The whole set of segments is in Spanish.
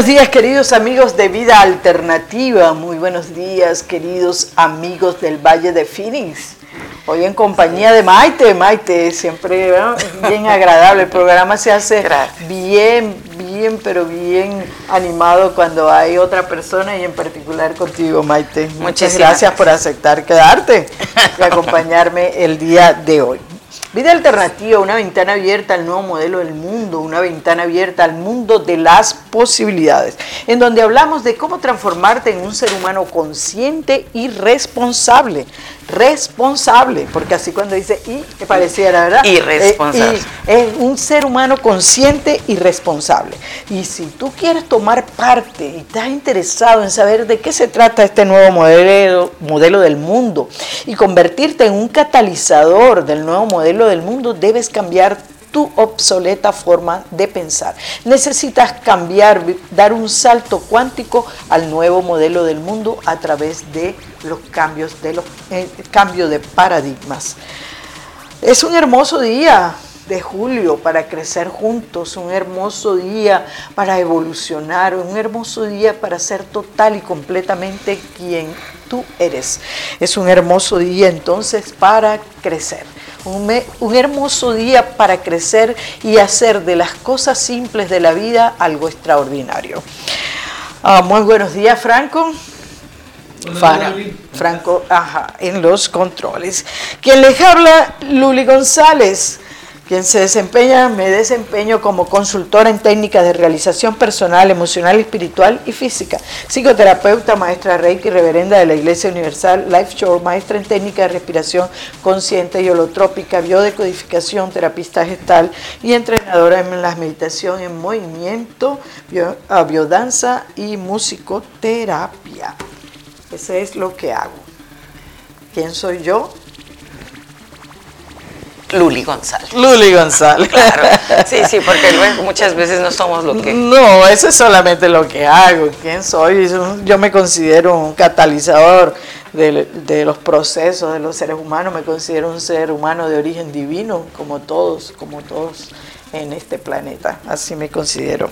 Buenos días queridos amigos de Vida Alternativa, muy buenos días queridos amigos del Valle de Phoenix. Hoy en compañía de Maite, Maite, siempre bien agradable, el programa se hace bien, bien, pero bien animado cuando hay otra persona y en particular contigo, Maite. Muchas gracias por aceptar quedarte y acompañarme el día de hoy. Vida alternativa, una ventana abierta al nuevo modelo del mundo, una ventana abierta al mundo de las posibilidades, en donde hablamos de cómo transformarte en un ser humano consciente y responsable. Responsable, porque así cuando dice y, que pareciera, ¿verdad? Irresponsable. Eh, es un ser humano consciente y responsable. Y si tú quieres tomar parte y estás interesado en saber de qué se trata este nuevo modelo, modelo del mundo y convertirte en un catalizador del nuevo modelo del mundo, debes cambiar tu obsoleta forma de pensar. Necesitas cambiar, dar un salto cuántico al nuevo modelo del mundo a través de los cambios de los eh, de paradigmas. Es un hermoso día de julio para crecer juntos, un hermoso día para evolucionar, un hermoso día para ser total y completamente quien tú eres. Es un hermoso día entonces para crecer. Un, hermoso día para crecer y hacer de las cosas simples de la vida algo extraordinario. Ah, muy buenos días, Franco. Franco, ajá, en los controles. Quien les habla, Luli González quien se desempeña, me desempeño como consultora en técnicas de realización personal, emocional, espiritual y física, psicoterapeuta, maestra Reiki, reverenda de la Iglesia Universal, Life Show, maestra en técnica de respiración consciente y holotrópica, biodecodificación, terapista gestal y entrenadora en la meditación en movimiento, ah, biodanza y musicoterapia. Eso es lo que hago. ¿Quién soy yo? Luli González. Luli González. Claro. Sí, sí, porque muchas veces no somos lo que. No, eso es solamente lo que hago. ¿Quién soy? Yo me considero un catalizador de, de, los procesos de los seres humanos. Me considero un ser humano de origen divino, como todos, como todos en este planeta. Así me considero.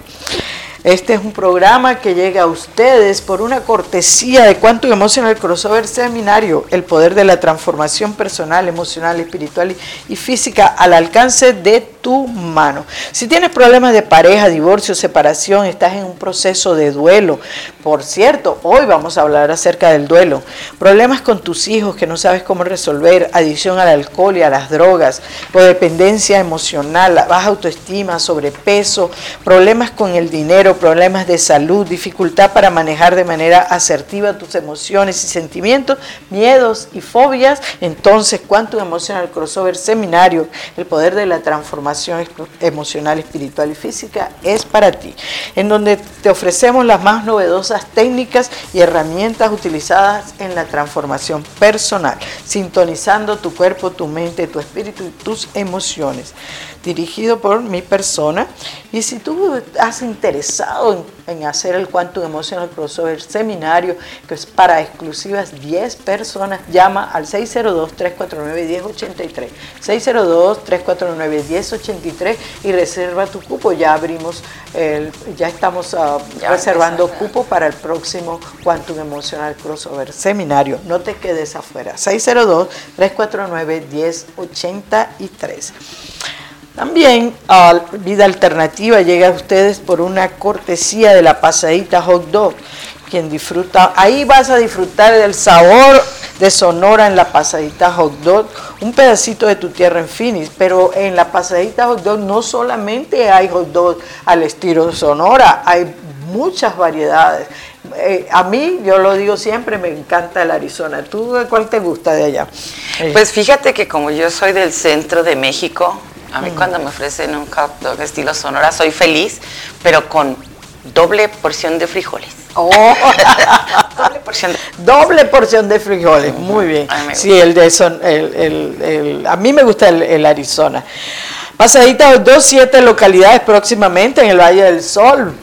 Este es un programa que llega a ustedes por una cortesía de Quantum Emotional Crossover Seminario, el poder de la transformación personal, emocional, espiritual y física al alcance de tu mano. Si tienes problemas de pareja, divorcio, separación, estás en un proceso de duelo. Por cierto, hoy vamos a hablar acerca del duelo. Problemas con tus hijos que no sabes cómo resolver, adicción al alcohol y a las drogas, codependencia emocional, baja autoestima, sobrepeso, problemas con el dinero problemas de salud, dificultad para manejar de manera asertiva tus emociones y sentimientos, miedos y fobias, entonces Quantum Emotional Crossover Seminario, el poder de la transformación emocional, espiritual y física es para ti, en donde te ofrecemos las más novedosas técnicas y herramientas utilizadas en la transformación personal, sintonizando tu cuerpo, tu mente, tu espíritu y tus emociones dirigido por mi persona. Y si tú has interesado en, hacer el Quantum Emotional Crossover Seminario, que es para exclusivas 10 personas, llama al 602-349-1083. 602-349-1083 y reserva tu cupo. Ya abrimos, el, ya estamos ah, reservando cupo para el próximo Quantum Emotional Crossover Seminario. No te quedes afuera. 602-349-1083. También Vida Alternativa llega a ustedes por una cortesía de la pasadita hot dog. Quien disfruta, ahí vas a disfrutar del sabor de Sonora en la pasadita hot dog, un pedacito de tu tierra en Phoenix, pero en la pasadita hot dog no solamente hay hot dog al estilo Sonora, hay muchas variedades. Eh, a mí, yo lo digo siempre, me encanta el Arizona. ¿Tú cuál te gusta de allá? Pues fíjate que como yo soy del centro de México, a mí cuando me ofrecen un hot dog estilo Sonora soy feliz, pero con doble porción de frijoles. Oh. doble, porción de... doble porción de frijoles, muy bien. Sí, el de son, el, a mí me gusta el, Arizona. Pasadita dos, siete localidades próximamente en el Valle del Sol.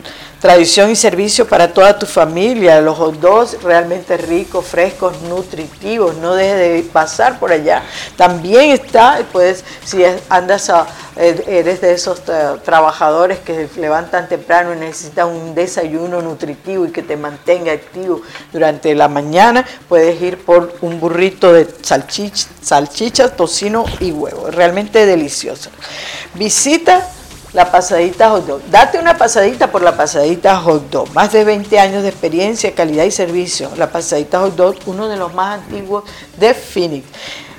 Tradición y servicio para toda tu familia. Los dogs realmente ricos, frescos, nutritivos. No dejes de pasar por allá. También está, pues, si andas a, eh, eres de esos eh, trabajadores que levantan temprano y necesitan un desayuno nutritivo y que te mantenga activo durante la mañana, puedes ir por un burrito de salchicha, salchicha tocino y huevo. Realmente delicioso. Visita la pasadita hot dog. Date una pasadita por la pasadita hot dog. Más de 20 años de experiencia, calidad y servicio. La pasadita hot dog, uno de los más antiguos de Phoenix.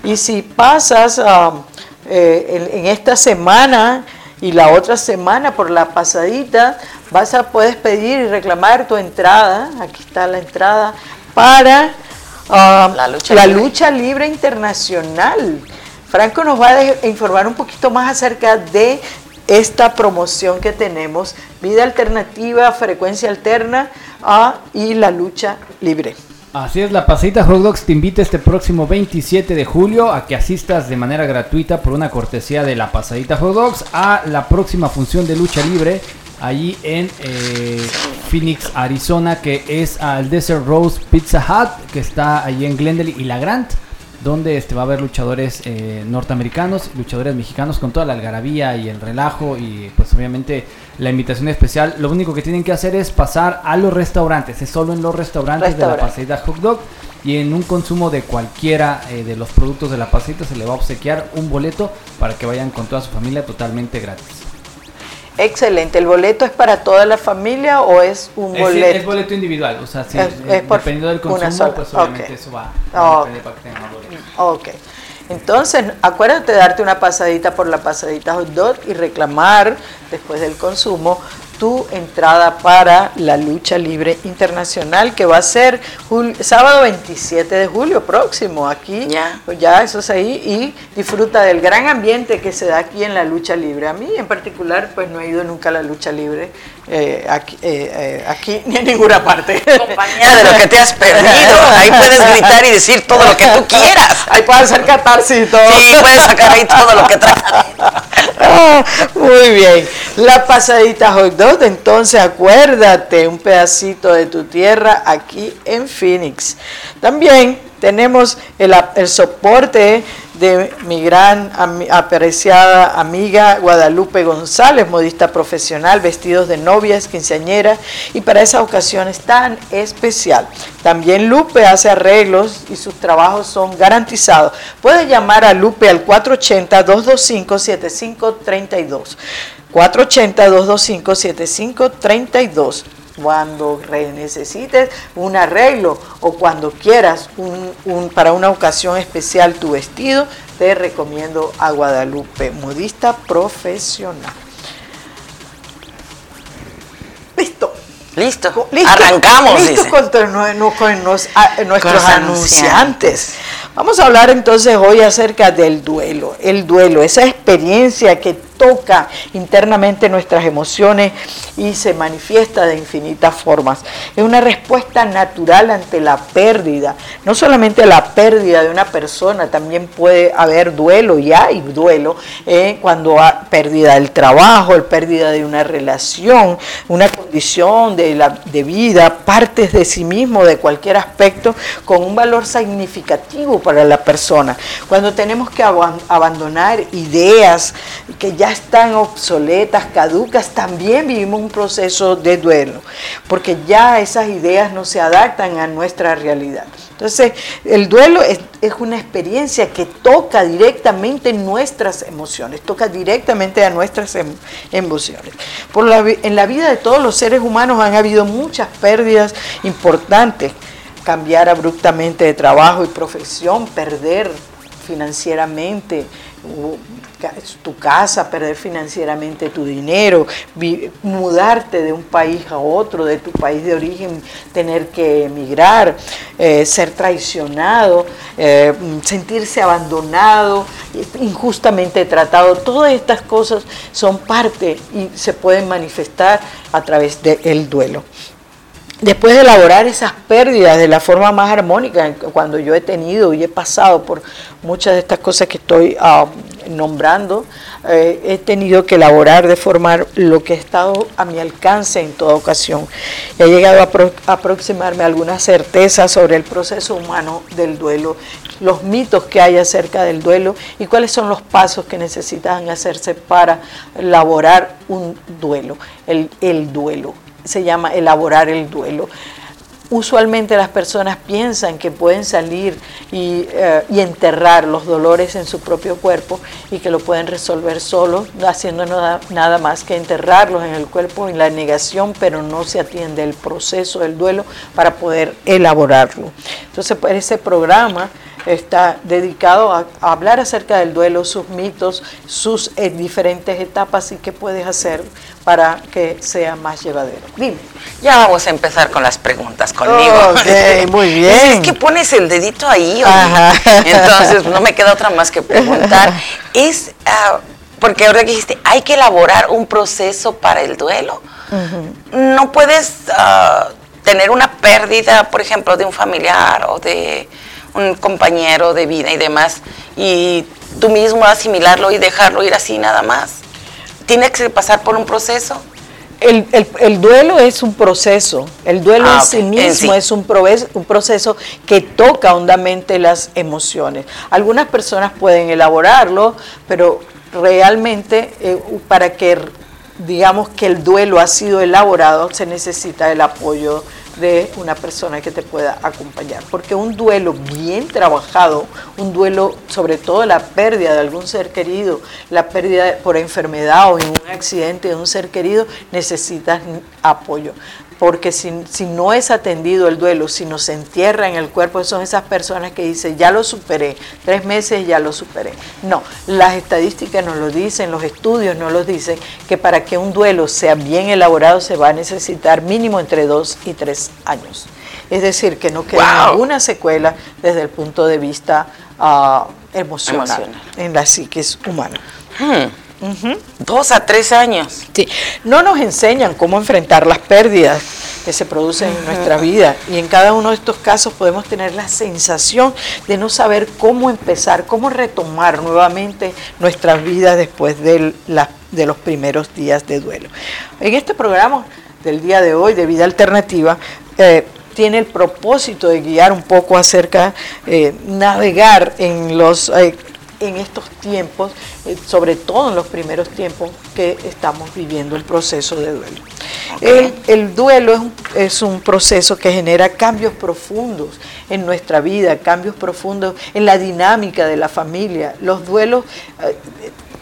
Y si pasas um, eh, en, esta semana y la otra semana por la pasadita, vas a puedes pedir y reclamar tu entrada. Aquí está la entrada para um, la, lucha, la libre. lucha libre internacional. Franco nos va a informar un poquito más acerca de esta promoción que tenemos, vida alternativa, frecuencia alterna y la lucha libre. Así es, la Pasadita Hot Dogs te invita este próximo 27 de julio a que asistas de manera gratuita por una cortesía de la Pasadita Hot Dogs a la próxima función de lucha libre allí en eh, Phoenix, Arizona, que es al Desert Rose Pizza Hut, que está allí en Glendale y La Grant donde este, va a haber luchadores eh, norteamericanos, luchadores mexicanos con toda la algarabía y el relajo y pues obviamente la invitación especial. Lo único que tienen que hacer es pasar a los restaurantes, es solo en los restaurantes de la paseita Hot Dog y en un consumo de cualquiera eh, de los productos de la paseita se le va a obsequiar un boleto para que vayan con toda su familia totalmente gratis. Excelente. ¿El boleto es para toda la familia o es un boleto? Es, boleto individual, o sea, sí, dependiendo del consumo, pues obviamente eso va, a depender para que tengan más boletos. Ok. Entonces, acuérdate de darte una pasadita por la pasadita hot dog y reclamar después del consumo tu entrada para la lucha libre internacional que va a ser sábado 27 de julio próximo aquí ya. ya eso es ahí y disfruta del gran ambiente que se da aquí en la lucha libre. A mí en particular pues no he ido nunca a la lucha libre eh, aquí, eh, eh, aquí, ni en ninguna parte. Compañía de lo que te has perdido. Ahí puedes gritar y decir todo lo que tú quieras. Ahí puedes hacer catarsis y todo. Sí puedes sacar ahí todo lo que traes muy bien la pasadita hot dog entonces acuérdate un pedacito de tu tierra aquí en Phoenix. También tenemos el, soporte de mi gran apreciada amiga Guadalupe González, modista profesional, vestidos de novias, quinceañeras y para esas ocasiones tan especial. También Lupe hace arreglos y sus trabajos son garantizados. Puedes llamar a Lupe al 480-225-7532. 480-225-7532. Cuando necesites un arreglo o cuando quieras un, para una ocasión especial tu vestido, te recomiendo a Guadalupe, modista profesional. Listo. Listo. Arrancamos. Listo con, nuestros anunciantes. Vamos a hablar entonces hoy acerca del duelo. El duelo, esa experiencia que toca internamente nuestras emociones y se manifiesta de infinitas formas. Es una respuesta natural ante la pérdida, no solamente la pérdida de una persona, también puede haber duelo y hay duelo eh, cuando hay pérdida del trabajo, el pérdida de una relación, una condición de, la, de vida, partes de sí mismo, de cualquier aspecto, con un valor significativo para la persona. Cuando tenemos que abandonar ideas que ya están obsoletas, caducas, también vivimos un proceso de duelo, porque ya esas ideas no se adaptan a nuestra realidad. Entonces, el duelo es, una experiencia que toca directamente nuestras emociones, toca directamente a nuestras em, emociones. Por en la vida de todos los seres humanos han habido muchas pérdidas importantes, cambiar abruptamente de trabajo y profesión, perder financieramente, tu casa, perder financieramente tu dinero, mudarte de un país a otro, de tu país de origen, tener que emigrar, eh, ser traicionado, eh, sentirse abandonado, injustamente tratado. Todas estas cosas son parte y se pueden manifestar a través del duelo después de elaborar esas pérdidas de la forma más armónica, cuando yo he tenido y he pasado por muchas de estas cosas que estoy ah, nombrando, eh, he tenido que elaborar de formar lo que ha estado a mi alcance en toda ocasión. He llegado a, aproximarme a alguna certeza sobre el proceso humano del duelo, los mitos que hay acerca del duelo y cuáles son los pasos que necesitan hacerse para elaborar un duelo, el, el duelo. Se llama elaborar el duelo usualmente las personas piensan que pueden salir eh, y, enterrar los dolores en su propio cuerpo y que lo pueden resolver solos, haciendo nada, más que enterrarlos en el cuerpo en la negación, pero no se atiende el proceso del duelo para poder elaborarlo. Entonces, pues, ese programa está dedicado a, hablar acerca del duelo, sus mitos, sus eh, diferentes etapas y qué puedes hacer para que sea más llevadero. Dime. Ya vamos a empezar con las preguntas conmigo. Ok, muy bien. Es que pones el dedito ahí, entonces no me queda otra más que preguntar. Es, ah, porque ahora que dijiste, hay que elaborar un proceso para el duelo. No puedes ah, tener una pérdida, por ejemplo, de un familiar o de un compañero de vida y demás, y tú mismo asimilarlo y dejarlo ir así nada más. Tiene que pasar por un proceso. El, el, duelo es un proceso, el duelo ah, en sí mismo es un, un, proceso que toca hondamente las emociones. Algunas personas pueden elaborarlo, pero realmente eh, para que digamos que el duelo ha sido elaborado se necesita el apoyo de una persona que te pueda acompañar. Porque un duelo bien trabajado, un duelo sobre todo la pérdida de algún ser querido, la pérdida por enfermedad o en un accidente de un ser querido, necesitas apoyo porque si, no es atendido el duelo, si no se entierra en el cuerpo, son esas personas que dicen, ya lo superé, tres meses ya lo superé. No, las estadísticas nos lo dicen, los estudios nos lo dicen, que para que un duelo sea bien elaborado se va a necesitar mínimo entre dos y tres años. Es decir, que no queda ninguna secuela desde el punto de vista ah, emocional, en la psiquis humana. Hmm. Dos a tres años. Sí. No nos enseñan cómo enfrentar las pérdidas que se producen en nuestra vida y en cada uno de estos casos podemos tener la sensación de no saber cómo empezar, cómo retomar nuevamente nuestras vidas después de, de los primeros días de duelo. En este programa del día de hoy de vida alternativa, eh, tiene el propósito de guiar un poco acerca, eh, navegar en los eh, en estos tiempos, eh, sobre todo en los primeros tiempos que estamos viviendo el proceso de duelo. El, duelo es un, proceso que genera cambios profundos en nuestra vida, cambios profundos en la dinámica de la familia. Los duelos eh,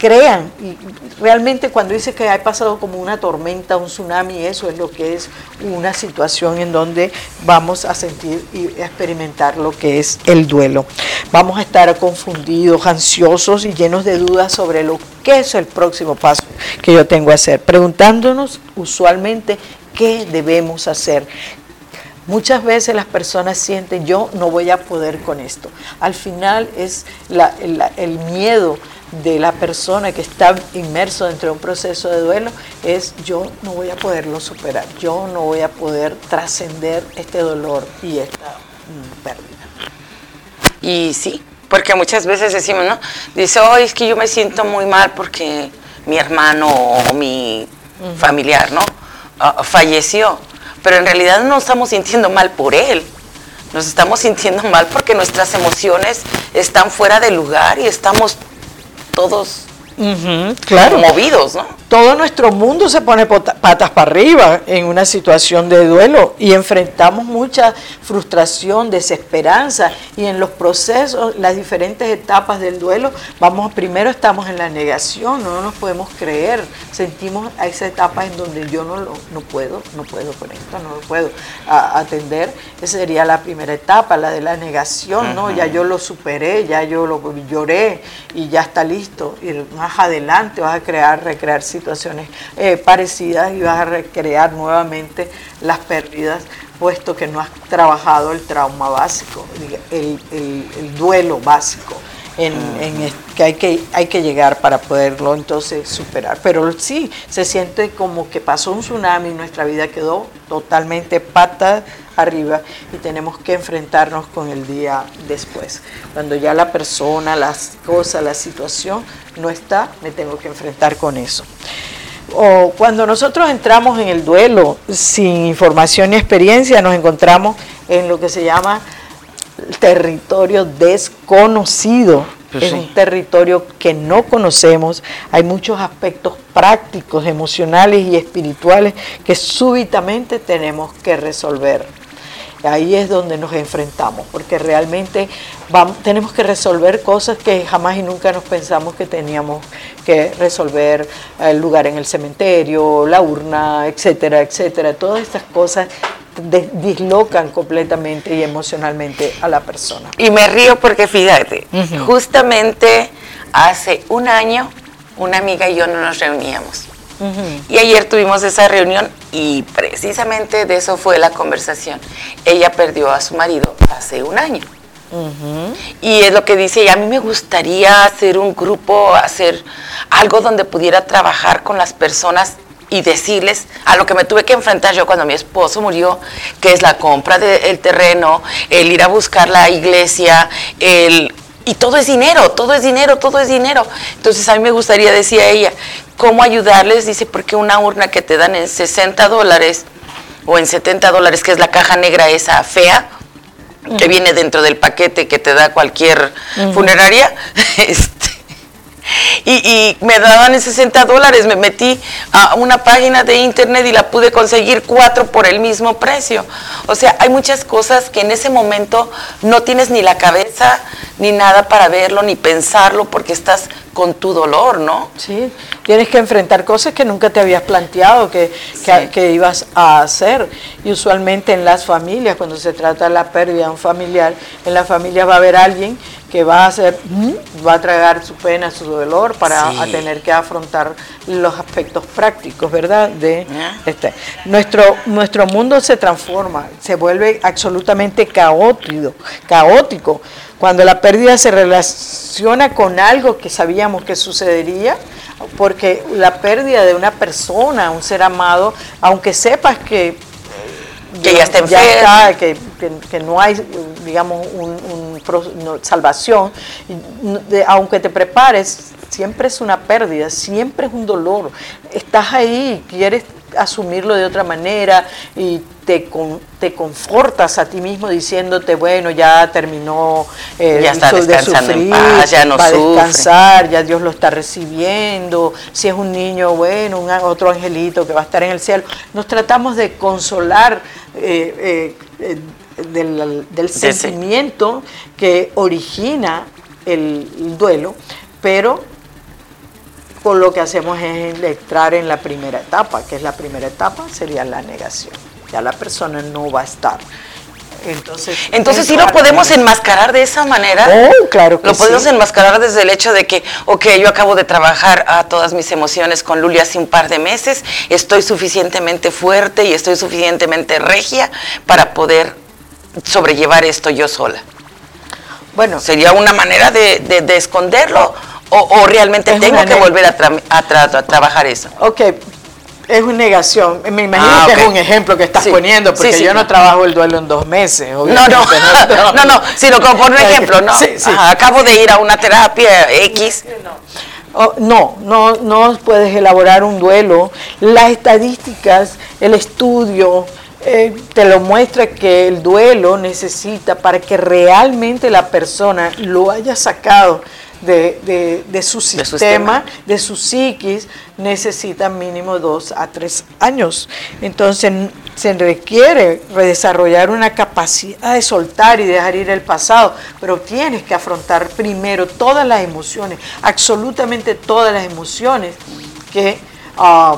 crean. Y realmente cuando dice que ha pasado como una tormenta, un tsunami, eso es lo que es una situación en donde vamos a sentir y experimentar lo que es el duelo. Vamos a estar confundidos, ansiosos y llenos de dudas sobre lo que es el próximo paso que yo tengo que hacer, preguntándonos usualmente qué debemos hacer, Muchas veces las personas sienten, yo no voy a poder con esto. Al final es el miedo de la persona que está inmerso dentro de un proceso de duelo es yo no voy a poderlo superar, yo no voy a poder trascender este dolor y esta mm, pérdida. Y sí, porque muchas veces decimos, ¿no? Dice, oh, es que yo me siento muy mal porque mi hermano o mi familiar, ¿no? Ah, falleció. Pero en realidad no estamos sintiendo mal por él. Nos estamos sintiendo mal porque nuestras emociones están fuera de lugar y estamos todos claro. movidos, ¿no? Todo nuestro mundo se pone patas para arriba en una situación de duelo y enfrentamos mucha frustración, desesperanza y en los procesos, las diferentes etapas del duelo, vamos primero estamos en la negación, no nos podemos creer, sentimos a esa etapa en donde yo no lo no puedo, no puedo con esto, no lo puedo atender. Esa sería la primera etapa, la de la negación, ¿no? Ya yo lo superé, ya yo lo lloré y ya está listo. Y más adelante vas a crear, recrear situaciones eh, parecidas y vas a recrear nuevamente las pérdidas, puesto que no has trabajado el trauma básico, el, duelo básico. En, que, hay que hay que llegar para poderlo entonces superar. Pero sí, se siente como que pasó un tsunami y nuestra vida quedó totalmente pata arriba y tenemos que enfrentarnos con el día después. Cuando ya la persona, las cosas, la situación no está, me tengo que enfrentar con eso. O cuando nosotros entramos en el duelo sin información ni experiencia, nos encontramos en lo que se llama territorio desconocido. Pues es un territorio que no conocemos. Hay muchos aspectos prácticos, emocionales y espirituales que súbitamente tenemos que resolver. Ahí es donde nos enfrentamos, porque realmente vamos, tenemos que resolver cosas que jamás y nunca nos pensamos que teníamos que resolver, el lugar en el cementerio, la urna, etcétera, etcétera. Todas estas cosas dislocan completamente y emocionalmente a la persona. Y me río porque fíjate, justamente hace un año una amiga y yo no nos reuníamos. Y ayer tuvimos esa reunión y precisamente de eso fue la conversación. Ella perdió a su marido hace un año. Y es lo que dice, y a mí me gustaría hacer un grupo, hacer algo donde pudiera trabajar con las personas y decirles a lo que me tuve que enfrentar yo cuando mi esposo murió, que es la compra del terreno, el ir a buscar la iglesia, el y todo es dinero, todo es dinero, todo es dinero. Entonces a mí me gustaría, decía ella, cómo ayudarles, dice, porque una urna que te dan en 60 dólares o en 70 dólares, que es la caja negra esa fea, que viene dentro del paquete que te da cualquier funeraria, este, y, me daban 60 dólares, me metí a una página de internet y la pude conseguir cuatro por el mismo precio. O sea, hay muchas cosas que en ese momento no tienes ni la cabeza ni nada para verlo, ni pensarlo, porque estás con tu dolor, ¿no? Sí, tienes que enfrentar cosas que nunca te habías planteado que, que, ibas a hacer. Y usualmente en las familias, cuando se trata de la pérdida de un familiar, en la familia va a haber alguien que va a hacer, va a tragar su pena, su dolor para tener que afrontar los aspectos prácticos, ¿verdad? De este. nuestro, nuestro mundo se transforma, se vuelve absolutamente caótico, caótico. Cuando la pérdida se relaciona con algo que sabíamos que sucedería, porque la pérdida de una persona, un ser amado, aunque sepas que que ya está enfermo. que, no hay, digamos, un, salvación, aunque te prepares, siempre es una pérdida, siempre es un dolor. Estás ahí, quieres asumirlo de otra manera y te, te confortas a ti mismo diciéndote, bueno, ya terminó eh, ya está descansando en paz, ya no va a descansar, ya Dios lo está recibiendo, si es un niño, bueno, un, otro angelito que va a estar en el cielo. Nos tratamos de consolar eh, eh, del, sentimiento que origina el duelo, pero por lo que hacemos es entrar en la primera etapa, que es la primera etapa, sería la negación. Ya la persona no va a estar. Entonces, Entonces sí lo podemos enmascarar de esa manera. Oh, claro que Lo podemos enmascarar desde el hecho de que, ok, yo acabo de trabajar a todas mis emociones con Luli hace un par de meses, estoy suficientemente fuerte y estoy suficientemente regia para poder sobrellevar esto yo sola. Bueno, sería una manera de, de esconderlo o, realmente tengo que volver a, trabajar eso? Ok, es una negación. Me imagino ah, que es un ejemplo que estás poniendo, porque yo no trabajo el duelo en dos meses. No, no, no, no, sino como por un ejemplo, ¿no? acabo de ir a una terapia X. Oh, no, no, no puedes elaborar un duelo. Las estadísticas, el estudio, eh, te lo muestra que el duelo necesita para que realmente la persona lo haya sacado de, su sistema, de su, psiquis, necesitan mínimo dos a tres años. Entonces se requiere desarrollar una capacidad de soltar y dejar ir el pasado, pero tienes que afrontar primero todas las emociones, absolutamente todas las emociones que... Ah,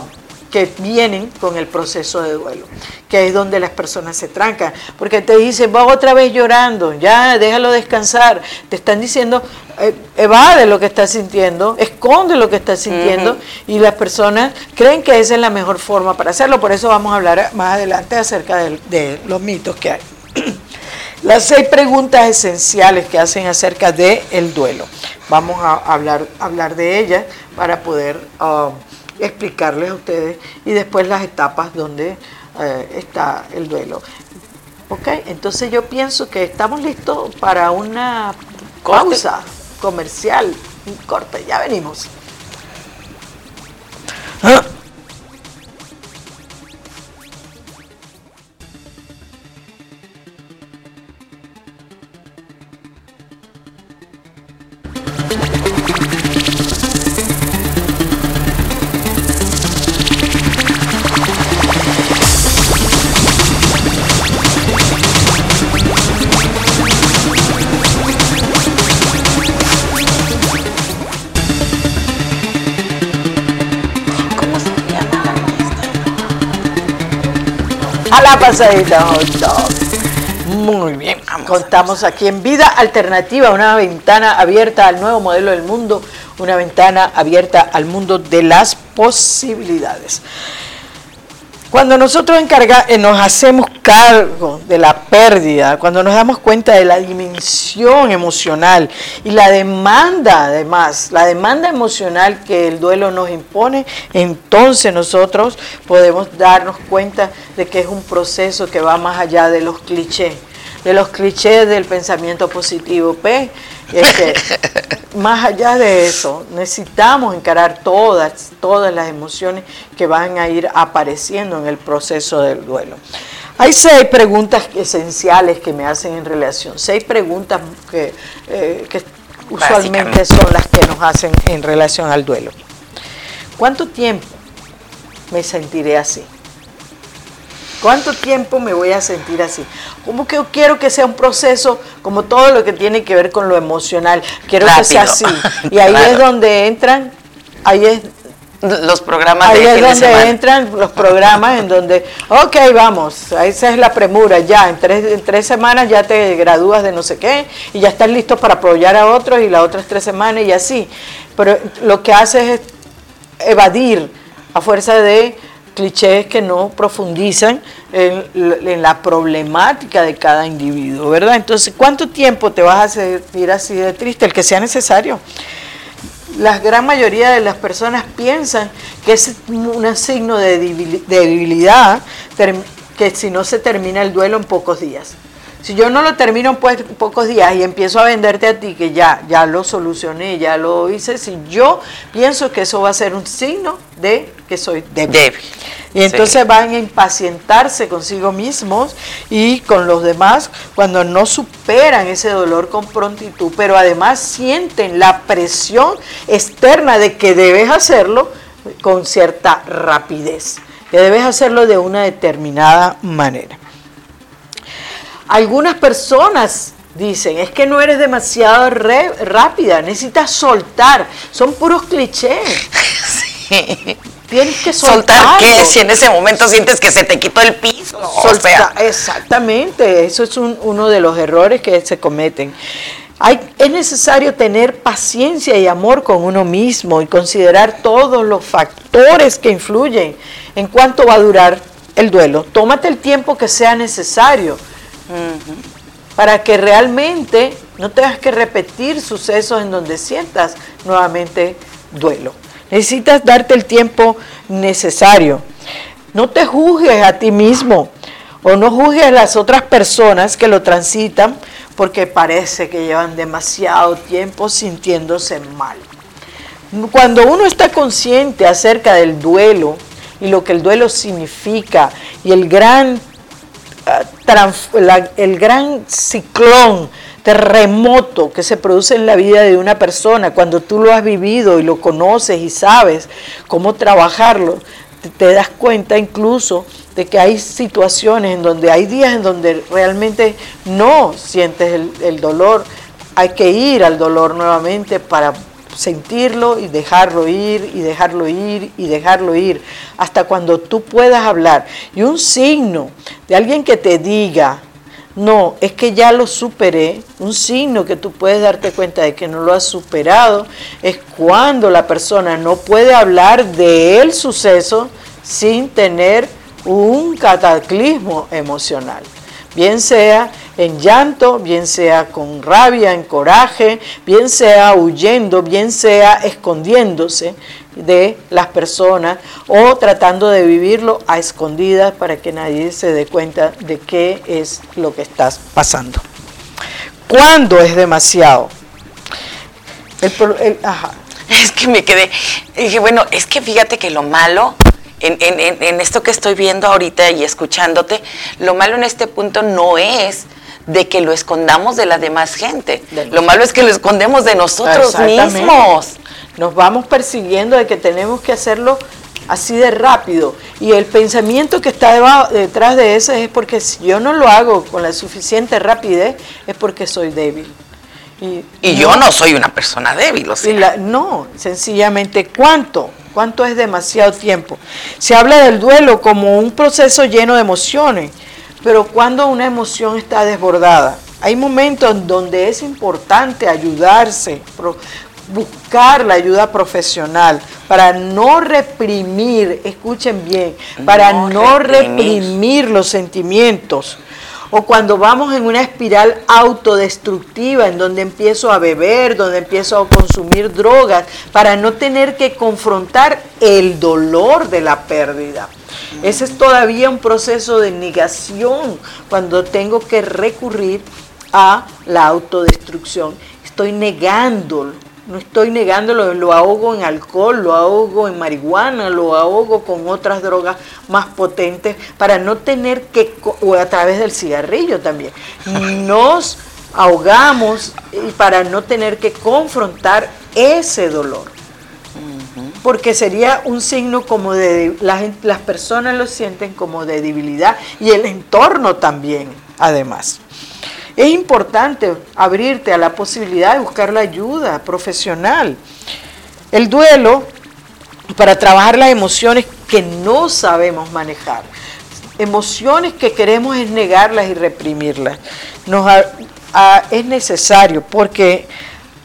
que vienen con el proceso de duelo, que es donde las personas se trancan, porque te dicen, va otra vez llorando, ya déjalo descansar, te están diciendo, eh, evade lo que estás sintiendo, esconde lo que estás sintiendo, y las personas creen que esa es la mejor forma para hacerlo, por eso vamos a hablar más adelante acerca de, de los mitos que hay. Las seis preguntas esenciales que hacen acerca del el duelo. Vamos a hablar, hablar de ellas para poder um, explicarles a ustedes y después las etapas donde eh, está el duelo. Ok, entonces yo pienso que estamos listos para una pausa comercial, un corte, ya venimos. Pasadita Muy bien, contamos aquí en Vida Alternativa, una ventana abierta al nuevo modelo del mundo, una ventana abierta al mundo de las posibilidades. Cuando nosotros eh, nos hacemos cargo de la pérdida, cuando nos damos cuenta de la dimensión emocional y la demanda además, la demanda emocional que el duelo nos impone, entonces nosotros podemos darnos cuenta de que es un proceso que va más allá de los clichés, de los clichés del pensamiento positivo. P este, más allá de eso, necesitamos encarar todas, todas las emociones que van a ir apareciendo en el proceso del duelo. Hay seis preguntas esenciales que me hacen en relación, seis preguntas que, eh, que usualmente son las que nos hacen en relación al duelo. ¿Cuánto tiempo me sentiré así? ¿Cuánto tiempo me voy a sentir así? Como que quiero que sea un proceso como todo lo que tiene que ver con lo emocional. Quiero que sea así. Y ahí es donde entran, ahí es los programas ahí es donde entran los programas en donde, ok, vamos, esa es la premura, ya, en tres, en tres semanas ya te gradúas de no sé qué y ya estás listo para apoyar a otros y las otras tres semanas y así. Pero lo que hace es evadir a fuerza de clichés que no profundizan en, la problemática de cada individuo, ¿verdad? Entonces, ¿cuánto tiempo te vas a sentir así de triste? El que sea necesario. La gran mayoría de las personas piensan que es un signo de debilidad que si no se termina el duelo en pocos días. Si yo no lo termino en pues, pocos días y empiezo a venderte a ti que ya, ya lo solucioné, ya lo hice, si yo pienso que eso va a ser un signo de que soy débil. Y entonces van a impacientarse consigo mismos y con los demás cuando no superan ese dolor con prontitud, pero además sienten la presión externa de que debes hacerlo con cierta rapidez, que debes hacerlo de una determinada manera. Algunas personas dicen, es que no eres demasiado rápida, necesitas soltar. Son puros clichés. Tienes que soltar. ¿Soltar qué? Si en ese momento sientes que se te quitó el piso. Exactamente, eso es uno de los errores que se cometen. Hay, es necesario tener paciencia y amor con uno mismo y considerar todos los factores que influyen en cuánto va a durar el duelo. Tómate el tiempo que sea necesario para que realmente no tengas que repetir sucesos en donde sientas nuevamente duelo. Necesitas darte el tiempo necesario. No te juzgues a ti mismo o no juzgues a las otras personas que lo transitan porque parece que llevan demasiado tiempo sintiéndose mal. Cuando uno está consciente acerca del duelo y lo que el duelo significa y el gran el gran ciclón, terremoto que se produce en la vida de una persona, cuando tú lo has vivido y lo conoces y sabes cómo trabajarlo, te, das cuenta incluso de que hay situaciones en donde hay días en donde realmente no sientes el, dolor, hay que ir al dolor nuevamente para sentirlo y dejarlo ir y dejarlo ir y dejarlo ir hasta cuando tú puedas hablar. Y un signo de alguien que te diga, no, es que ya lo superé, un signo que tú puedes darte cuenta de que no lo has superado, es cuando la persona no puede hablar del suceso sin tener un cataclismo emocional. Bien sea en llanto, bien sea con rabia, en coraje, bien sea huyendo, bien sea escondiéndose de las personas o tratando de vivirlo a escondidas para que nadie se dé cuenta de qué es lo que estás pasando. ¿Cuándo es demasiado? Es que me quedé, dije, bueno, es que fíjate que lo malo en, en, esto que estoy viendo ahorita y escuchándote, lo malo en este punto no es de que lo escondamos de la demás gente. lo malo es que lo escondemos de nosotros mismos. Nos vamos persiguiendo de que tenemos que hacerlo así de rápido. Y el pensamiento que está detrás de eso es porque si yo no lo hago con la suficiente rapidez, es porque soy débil. Y, yo no soy una persona débil, o sea. no, sencillamente, ¿cuánto? ¿Cuánto es demasiado tiempo? Se habla del duelo como un proceso lleno de emociones, pero cuando una emoción está desbordada, hay momentos donde es importante ayudarse, buscar la ayuda profesional para no reprimir, escuchen bien, para no, reprimir los sentimientos o cuando vamos en una espiral autodestructiva en donde empiezo a beber, donde empiezo a consumir drogas, para no tener que confrontar el dolor de la pérdida. Ese es todavía un proceso de negación cuando tengo que recurrir a la autodestrucción. Estoy negando no estoy negándolo, lo ahogo en alcohol, lo ahogo en marihuana, lo ahogo con otras drogas más potentes para no tener que, o a través del cigarrillo también, nos ahogamos y para no tener que confrontar ese dolor. Porque sería un signo como de, las, las personas lo sienten como de debilidad y el entorno también, además. Es importante abrirte a la posibilidad de buscar la ayuda profesional. El duelo para trabajar las emociones que no sabemos manejar. Emociones que queremos es negarlas y reprimirlas. es necesario porque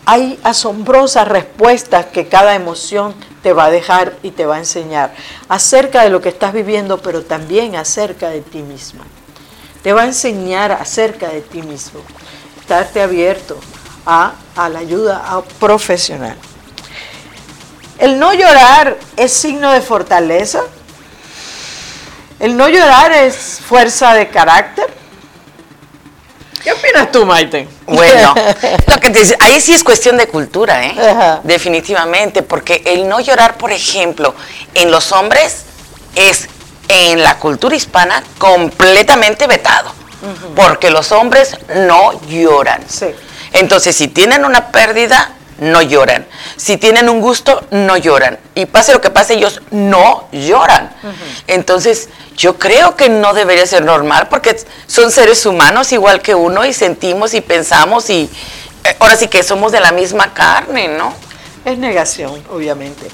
hay asombrosas respuestas que cada emoción te va a dejar y te va a enseñar acerca de lo que estás viviendo, pero también acerca de ti mismo te va a enseñar acerca de ti mismo. Estarte abierto a, la ayuda profesional. El no llorar es signo de fortaleza. El no llorar es fuerza de carácter. ¿Qué opinas tú, Maite? Bueno, lo que te ahí sí es cuestión de cultura, ¿eh? Definitivamente, porque el no llorar, por ejemplo, en los hombres es en la cultura hispana completamente vetado, porque los hombres no lloran. Entonces, si tienen una pérdida, no lloran. Si tienen un gusto, no lloran. Y pase lo que pase, ellos no lloran. Entonces, yo creo que no debería ser normal porque son seres humanos igual que uno y sentimos y pensamos y eh, ahora sí que somos de la misma carne, ¿no? Es negación, obviamente.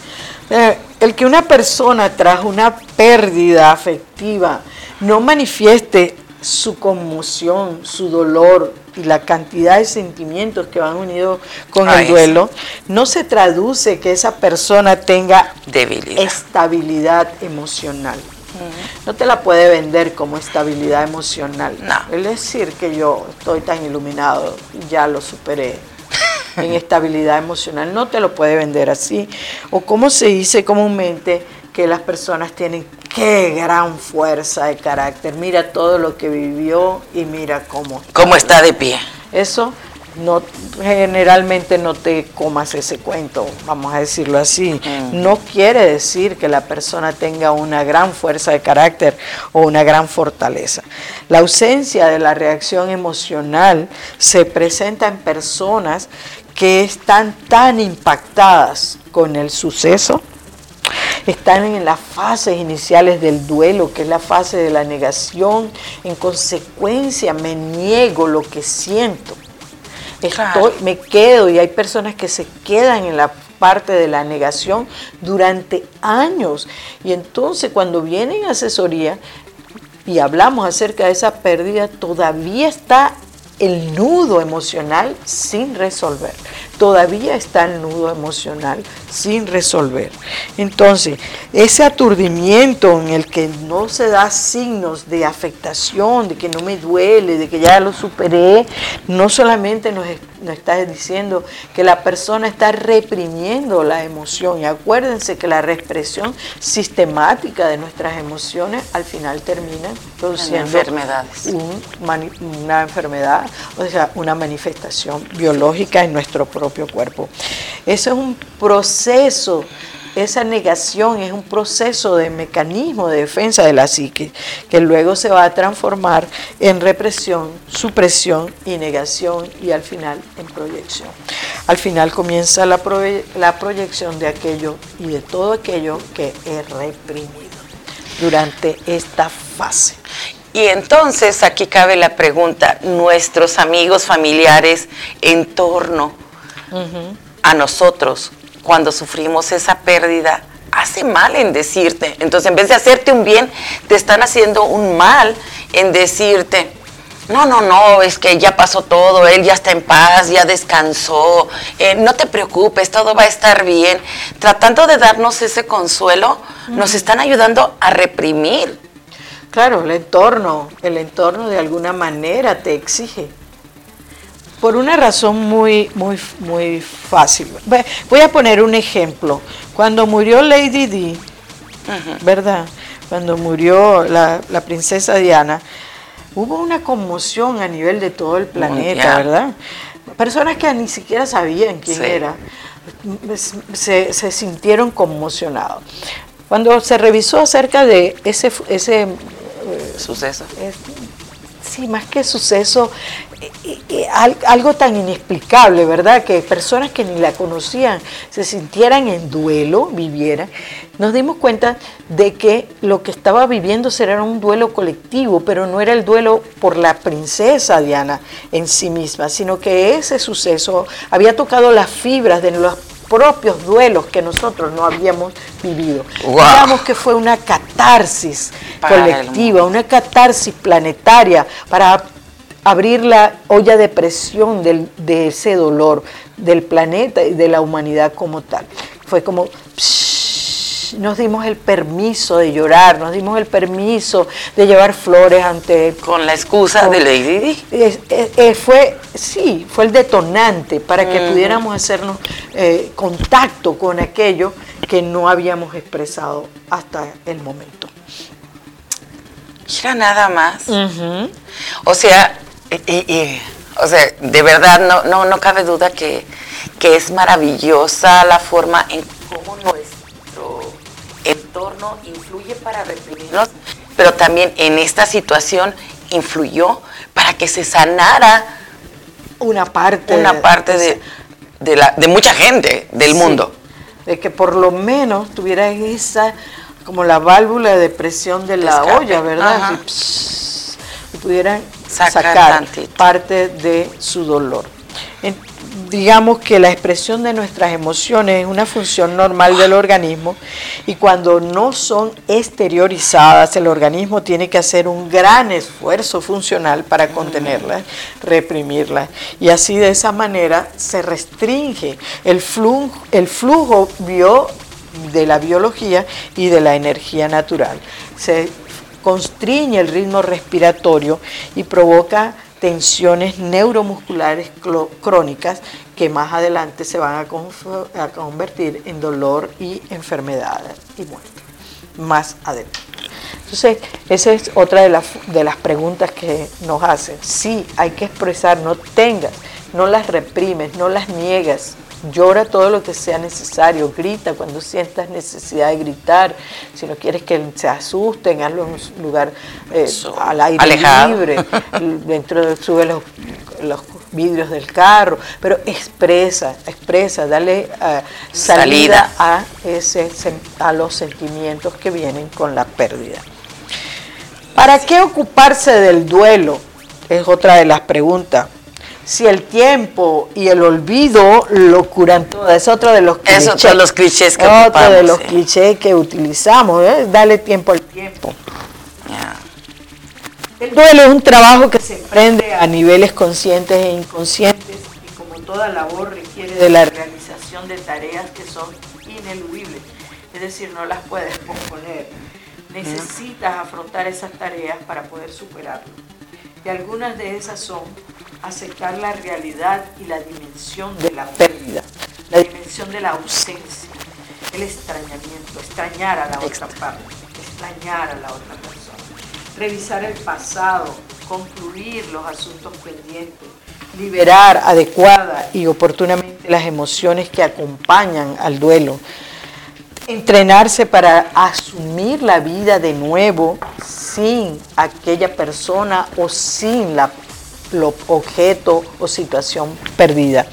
Eh, el que una persona tras una pérdida afectiva no manifieste su conmoción, su dolor y la cantidad de sentimientos que van unidos con el duelo, no se traduce que esa persona tenga estabilidad emocional. No te la puede vender como estabilidad emocional. Es decir que yo estoy tan iluminado, ya lo superé en estabilidad emocional. No te lo puede vender así. O como se dice comúnmente que las personas tienen qué gran fuerza de carácter. Mira todo lo que vivió y mira cómo. ¿Cómo está de pie? Eso no generalmente no te comas ese cuento, vamos a decirlo así. No quiere decir que la persona tenga una gran fuerza de carácter o una gran fortaleza. La ausencia de la reacción emocional se presenta en personas que están tan impactadas con el suceso están en las fases iniciales del duelo, que es la fase de la negación. En consecuencia, me niego lo que siento me quedo y hay personas que se quedan en la parte de la negación durante años. Y entonces cuando vienen a asesoría y hablamos acerca de esa pérdida, todavía está el nudo emocional sin resolver. Todavía está el nudo emocional sin resolver. Entonces, ese aturdimiento en el que no se da signos de afectación, de que no me duele, de que ya lo superé, no solamente nos, está diciendo que la persona está reprimiendo la emoción. Y acuérdense que la represión sistemática de nuestras emociones al final termina produciendo enfermedades. una enfermedad, o sea, una manifestación biológica en nuestro propio cuerpo. Eso es un proceso esa negación es un proceso de mecanismo de defensa de la psique que luego se va a transformar en represión, supresión y negación y al final en proyección. Al final comienza la, la proyección de aquello y de todo aquello que es reprimido durante esta fase. Y entonces aquí cabe la pregunta, nuestros amigos, familiares, en torno a nosotros, cuando sufrimos esa pérdida, hace mal en decirte. Entonces, en vez de hacerte un bien, te están haciendo un mal en decirte, no, no, no, es que ya pasó todo, él ya está en paz, ya descansó, eh, no te preocupes, todo va a estar bien. Tratando de darnos ese consuelo, nos están ayudando a reprimir Claro, el entorno, el entorno de alguna manera te exige. Por una razón muy, muy, muy fácil. Voy a poner un ejemplo. Cuando murió Lady Di, ¿verdad? Cuando murió la, princesa Diana, hubo una conmoción a nivel de todo el planeta, ¿verdad? Personas que ni siquiera sabían quién era, se, se, sintieron conmocionados. Cuando se revisó acerca de ese, ese suceso. sí, más que suceso, eh, eh, algo tan inexplicable, ¿verdad? Que personas que ni la conocían se sintieran en duelo, vivieran. Nos dimos cuenta de que lo que estaba viviendo era un duelo colectivo, pero no era el duelo por la princesa Diana en sí misma, sino que ese suceso había tocado las fibras de los propios duelos que nosotros no habíamos vivido. Digamos que fue una catarsis colectiva, una catarsis planetaria para abrir la olla de presión de ese dolor del planeta y de la humanidad como tal. Fue como nos dimos el permiso de llorar, nos dimos el permiso de llevar flores ante Con la excusa de Lady Di. fue, sí, fue el detonante para que pudiéramos hacernos eh, contacto con aquello que no habíamos expresado hasta el momento. Era nada más. O sea, o sea, de verdad no, no, no cabe duda que, que es maravillosa la forma en cómo nuestra entorno influye para reprimirnos, pero también en esta situación influyó para que se sanara una parte, una parte de, de, la, de mucha gente del mundo. De que por lo menos tuviera esa, como la válvula de presión de la olla, ¿verdad? Y, pudieran sacar, parte de su dolor digamos que la expresión de nuestras emociones es una función normal del organismo y cuando no son exteriorizadas, el organismo tiene que hacer un gran esfuerzo funcional para contenerlas, reprimirlas. Y así de esa manera se restringe el flujo, el flujo bio de la biología y de la energía natural. Se constriñe el ritmo respiratorio y provoca tensiones neuromusculares crónicas que más adelante se van a, convertir en dolor y enfermedad y muerte, más adelante. Entonces, esa es otra de las, de las preguntas que nos hacen. Sí, hay que expresar, no tengas, no las reprimes, no las niegas, Llora todo lo que sea necesario, grita cuando sientas necesidad de gritar. Si no quieres que se asusten, hazlo en un lugar eh, al aire libre, dentro de, sube los, vidrios del carro, pero expresa, expresa, dale eh, salida, A, ese, a los sentimientos que vienen con la pérdida. ¿Para qué ocuparse del duelo? Es otra de las preguntas si el tiempo y el olvido lo curan todo. Es otro de los clichés. Es otro de los clichés que Otro de los clichés que utilizamos, ¿eh? dale tiempo al tiempo. El duelo es un trabajo que se emprende a niveles conscientes e inconscientes y como toda labor requiere requiere de la realización de tareas que son ineludibles, es decir, no las puedes posponer. Necesitas afrontar esas tareas para poder superarlo. Y algunas de esas son aceptar la realidad y la dimensión de la pérdida, la dimensión de la ausencia, el extrañamiento, extrañar a la otra parte, extrañar a la otra persona, revisar el pasado, concluir los asuntos pendientes, liberar adecuada y oportunamente las emociones que acompañan al duelo, entrenarse para asumir la vida de nuevo sin aquella persona o sin la objeto o situación perdida.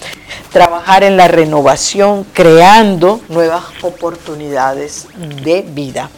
Trabajar en la renovación, creando nuevas oportunidades de vida.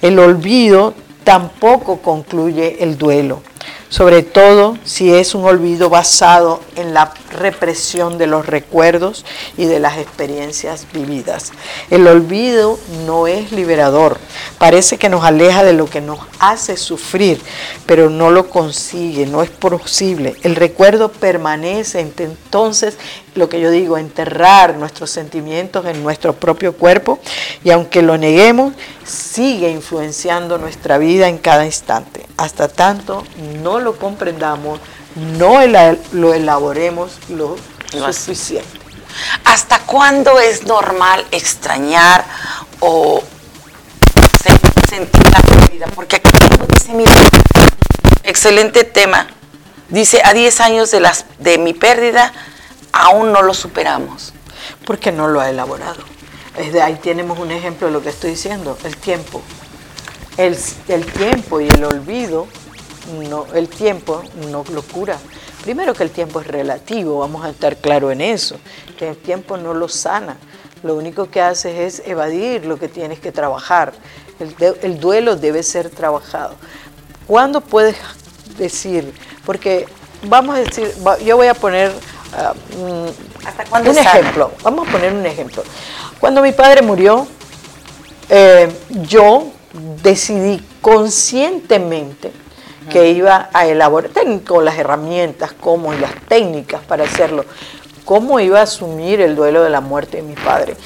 El olvido tampoco concluye el duelo sobre todo si es un olvido basado en la represión de los recuerdos y de las experiencias vividas. El olvido no es liberador, parece que nos aleja de lo que nos hace sufrir, pero no lo consigue, no es posible. El recuerdo permanece, entonces lo que yo digo, enterrar nuestros sentimientos en nuestro propio cuerpo y aunque lo neguemos, sigue influenciando nuestra vida en cada instante. Hasta tanto no lo comprendamos, no lo elaboremos lo suficiente. ¿Hasta cuándo es normal extrañar o sentir la pérdida? Porque aquí dice, mira, excelente tema. Dice, a 10 años de, las, de mi pérdida, aún no lo superamos. Porque no lo ha elaborado. Es de ahí tenemos un ejemplo de lo que estoy diciendo, el tiempo. El, el tiempo y el olvido, no, el tiempo no lo cura. Primero que el tiempo es relativo, vamos a estar claro en eso, que el tiempo no lo sana. Lo único que haces es evadir lo que tienes que trabajar. El, el duelo debe ser trabajado. ¿Cuándo puedes decir? Porque vamos a decir, yo voy a poner Ah, mm, ¿Hasta cuándo un ejemplo, vamos a poner un ejemplo. Cuando mi padre murió, eh, yo decidí conscientemente que iba a elaborar, con las herramientas, como y las técnicas para hacerlo, cómo iba a asumir el duelo de la muerte de mi padre.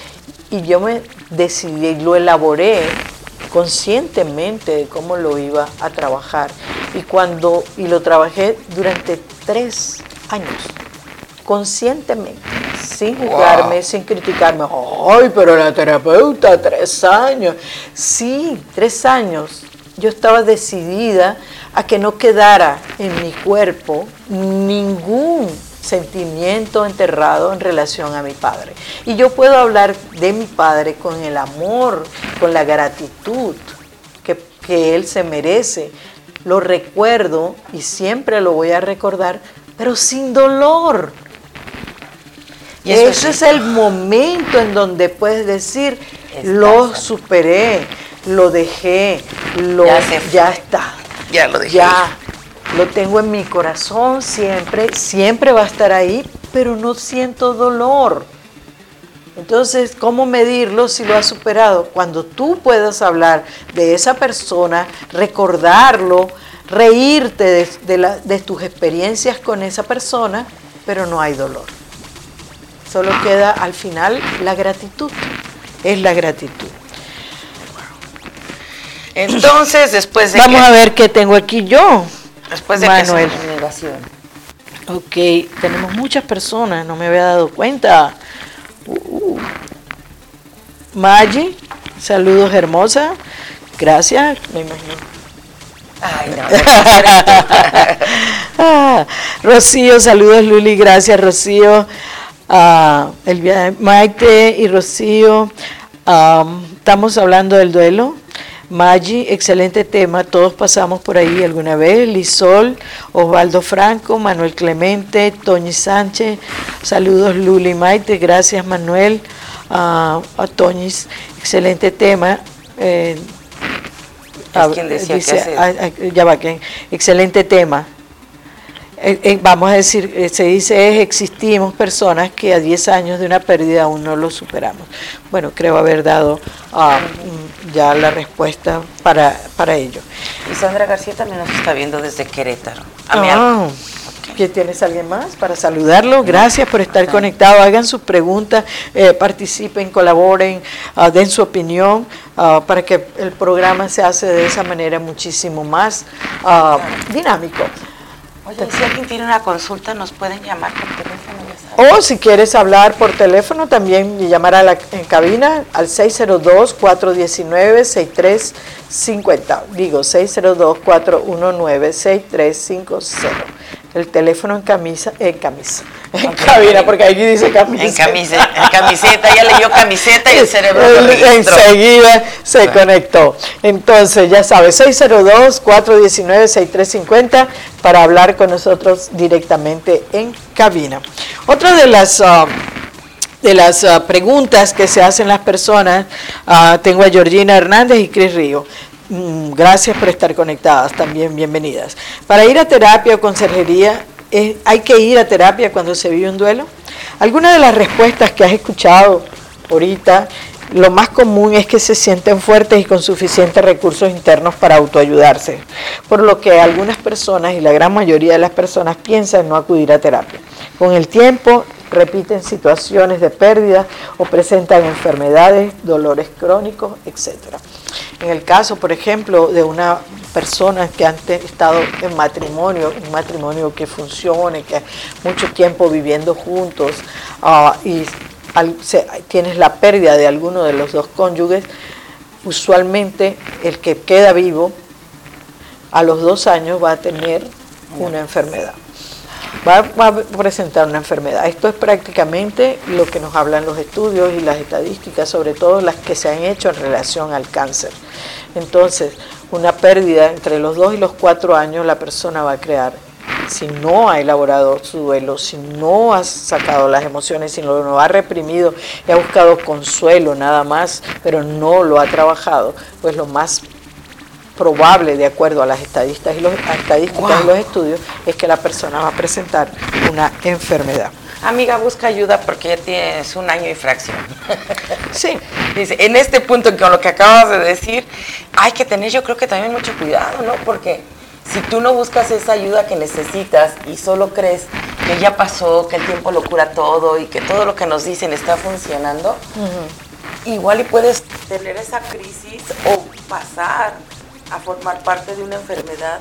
Y yo me decidí, lo elaboré conscientemente de cómo lo iba a trabajar. Y cuando, y lo trabajé durante tres años conscientemente, sin juzgarme, sin criticarme. Ay, pero la terapeuta, tres años. Sí, tres años. Yo estaba decidida a que no quedara en mi cuerpo ningún sentimiento enterrado en relación a mi padre. Y yo puedo hablar de mi padre con el amor, con la gratitud que, que él se merece. Lo recuerdo y siempre lo voy a recordar, pero sin dolor y ese es, el momento en donde puedes decir, lo superé, lo dejé, lo, ya, está. Ya lo. Ya, lo tengo en mi corazón siempre, siempre va a estar ahí, pero no siento dolor. Entonces, ¿cómo medirlo si lo has superado? Cuando tú puedas hablar de esa persona, recordarlo, reírte de tus experiencias con esa persona, pero no hay dolor. Solo queda al final la gratitud. Es la gratitud. Entonces, después de Vamos a ver qué tengo aquí yo. Después de Manuel. Ok, tenemos muchas personas, no me había dado cuenta. Uh, Maggi, saludos hermosa. Gracias, me imagino. Ay, no. ah, Rocío, saludos Luli, gracias Rocío a Maite y Rocío. estamos hablando del duelo. Maggi, excelente tema, todos pasamos por ahí alguna vez. Lisol, Osvaldo Franco, Manuel Clemente, Toñi Sánchez, saludos Luli Maite, gracias Manuel, a Toñis, excelente tema. Eh, decía ya va, excelente tema. Eh, eh, vamos a decir, eh, se dice es, existimos personas que a 10 años de una pérdida aún no lo superamos. Bueno, creo haber dado ah, mm, ya la respuesta para, para ello. Y Sandra García también nos está viendo desde Querétaro. Ah, ¿quién tienes alguien más para saludarlo? Gracias por estar conectado. Hagan sus preguntas, eh, participen, colaboren, uh, den su opinión uh, para que el programa se hace de esa manera muchísimo más uh, dinámico. Oye, si alguien tiene una consulta, nos pueden llamar por teléfono. O si quieres hablar por teléfono, también llamar a la en cabina al 602-419-6350. Digo, 602-419-6350 el teléfono en camisa, en camisa, en cabina, porque aquí dice camisa. En camisa, en camiseta, ya leyó camiseta y el cerebro Enseguida se conectó. Entonces, ya sabes, 602-419-6350 para hablar con nosotros directamente en cabina. Otra de las... Um, de las uh, preguntas que se hacen las personas, uh, tengo a Georgina Hernández y Cris Río. Mm, gracias por estar conectadas, también bienvenidas. Para ir a terapia o consejería, ¿hay que ir a terapia cuando se vive un duelo? Algunas de las respuestas que has escuchado ahorita, lo más común es que se sienten fuertes y con suficientes recursos internos para autoayudarse, por lo que algunas personas y la gran mayoría de las personas piensan no acudir a terapia. Con el tiempo repiten situaciones de pérdida o presentan enfermedades, dolores crónicos, etcétera. En el caso, por ejemplo, de una persona que han estado en matrimonio, un matrimonio que funcione, que mucho tiempo viviendo juntos ah, y tienes la pérdida de alguno de los dos cónyuges, usualmente el que queda vivo a los dos años va a tener una enfermedad va, a presentar una enfermedad. Esto es prácticamente lo que nos hablan los estudios y las estadísticas, sobre todo las que se han hecho en relación al cáncer. Entonces, una pérdida entre los dos y los cuatro años la persona va a crear. Si no ha elaborado su duelo, si no ha sacado las emociones, si no lo ha reprimido y ha buscado consuelo nada más, pero no lo ha trabajado, pues lo más probable, de acuerdo a las estadísticas y los, estadísticas y los estudios, es que la persona va a presentar una enfermedad. Amiga, busca ayuda porque ya tienes un año y fracción. Sí. Dice, en este punto, con lo que acabas de decir, hay que tener yo creo que también mucho cuidado, ¿no? Porque si tú no buscas esa ayuda que necesitas y solo crees que ya pasó, que el tiempo lo cura todo y que todo lo que nos dicen está funcionando, igual y puedes tener esa crisis o pasar a formar parte de una enfermedad.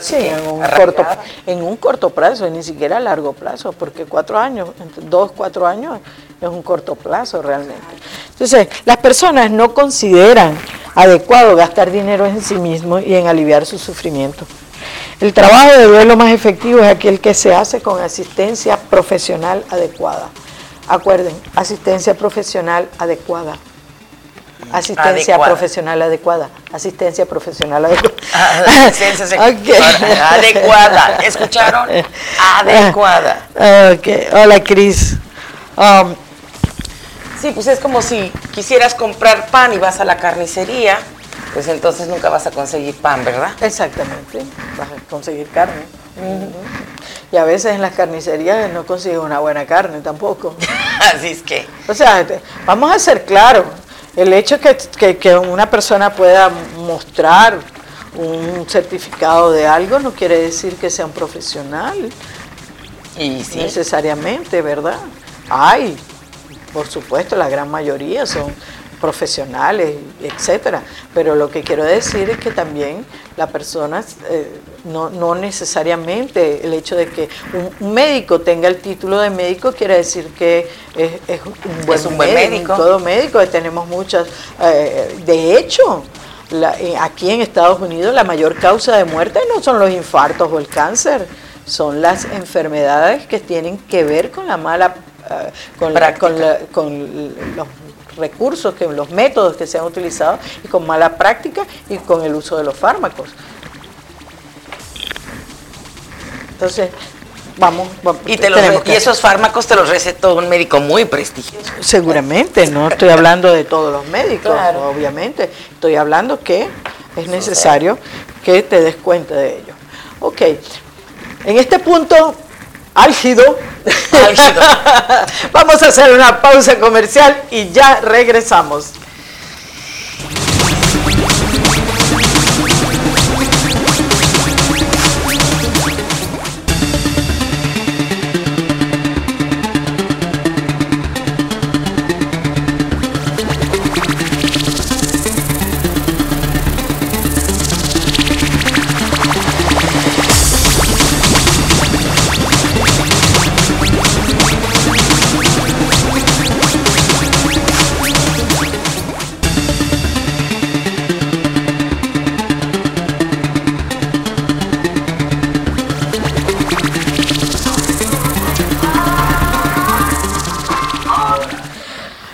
sí, en un, corto, en un corto plazo, ni siquiera a largo plazo, porque cuatro años, dos, cuatro años es un corto plazo realmente. Entonces, las personas no consideran adecuado gastar dinero en sí mismos y en aliviar su sufrimiento. El trabajo de duelo más efectivo es aquel que se hace con asistencia profesional adecuada. Acuerden, asistencia profesional adecuada asistencia profesional adecuada. Asistencia profesional adecuada. Adecuada. ¿Escucharon? Adecuada. Okay. Hola, Cris. Um, sí, pues es como si quisieras comprar pan y vas a la carnicería, pues entonces nunca vas a conseguir pan, ¿verdad? Exactamente. Vas a conseguir carne. Y a veces en las carnicerías no consigues una buena carne tampoco. Así es que. O sea, vamos a ser claros. El hecho que, que, una persona pueda mostrar un certificado de algo no quiere decir que sea un profesional. Y sí. Necesariamente, ¿verdad? Hay, por supuesto, la gran mayoría son profesionales, etcétera. Pero lo que quiero decir es que también la persona, eh, no, no, necesariamente el hecho de que un, médico tenga el título de médico quiere decir que es, un buen, un buen médico, Todo médico, tenemos muchas. Eh, de hecho, eh, aquí en Estados Unidos la mayor causa de muerte no son los infartos o el cáncer, son las enfermedades que tienen que ver con la mala con, con, con, los recursos, que los métodos que se han utilizado y con mala práctica y con el uso de los fármacos. Entonces, vamos, y, esos fármacos te los recetó un médico muy prestigioso. Seguramente, no estoy hablando de todos los médicos, obviamente. Estoy hablando que es necesario que te des cuenta de ello. Ok, en este punto álgido. Vamos a hacer una pausa comercial y ya regresamos.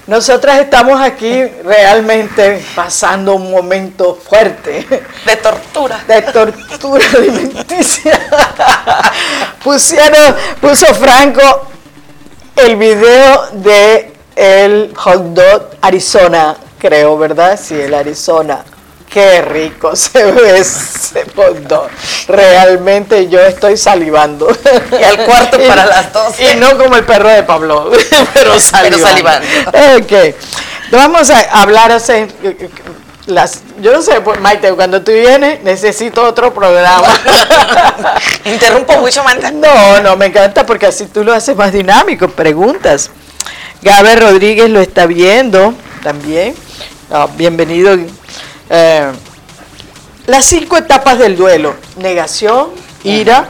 Nosotras estamos aquí realmente pasando un momento fuerte. De tortura. De tortura alimenticia. Pusieron, puso Franco el video de el hot dog Arizona, creo, ¿verdad? Sí, el Arizona. Qué rico se ve ese dog. Realmente yo estoy salivando. Y al cuarto para las dos. Y no como el perro de Pablo, pero salivando. Pero salivando. Ok. Vamos a hablar hace las, yo no sé, pues, Maite, cuando tú vienes necesito otro programa. ¿Interrumpo mucho, Manta? No, no, me encanta porque así tú lo haces más dinámico, preguntas. Gabe Rodríguez lo está viendo también. Ah, bienvenido. Eh, las cinco etapas del duelo. Negación, ira,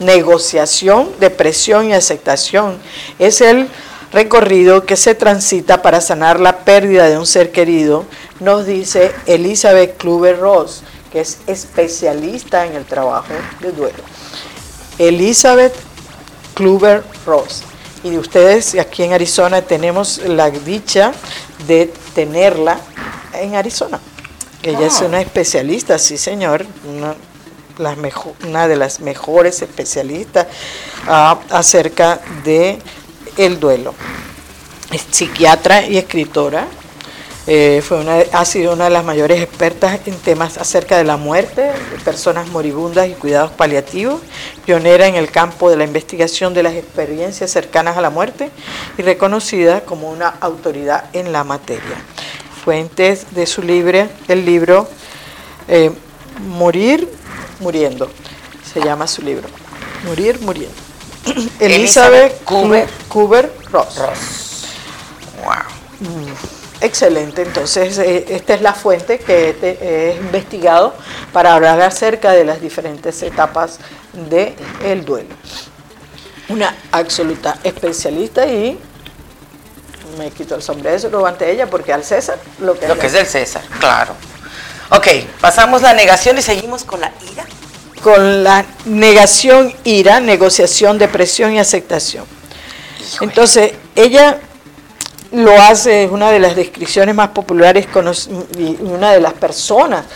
negociación, depresión y aceptación. Es el recorrido que se transita para sanar la pérdida de un ser querido, nos dice Elizabeth Kluber Ross, que es especialista en el trabajo de duelo. Elizabeth Kluber Ross. Y de ustedes aquí en Arizona tenemos la dicha de tenerla en Arizona. Ella es ah. una especialista, sí señor, una, una de las mejores especialistas ah, acerca de el duelo. Es psiquiatra y escritora. Eh, fue una, ha sido una de las mayores expertas en temas acerca de la muerte, de personas moribundas y cuidados paliativos, pionera en el campo de la investigación de las experiencias cercanas a la muerte y reconocida como una autoridad en la materia. Fuentes de su libre, el libro eh, Morir muriendo, se llama su libro, Morir muriendo. Elizabeth Cooper, Ross. Wow. Mm, excelente, entonces eh, esta es la fuente que he, investigado para hablar acerca de las diferentes etapas del el duelo. Una absoluta especialista y me quito el sombrero ante ella porque al César lo que, lo que es del César, claro. Ok, pasamos la negación y seguimos con la ira con la negación, ira, negociación, depresión y aceptación. Entonces, ella lo hace, es una de las descripciones más populares y una de las personas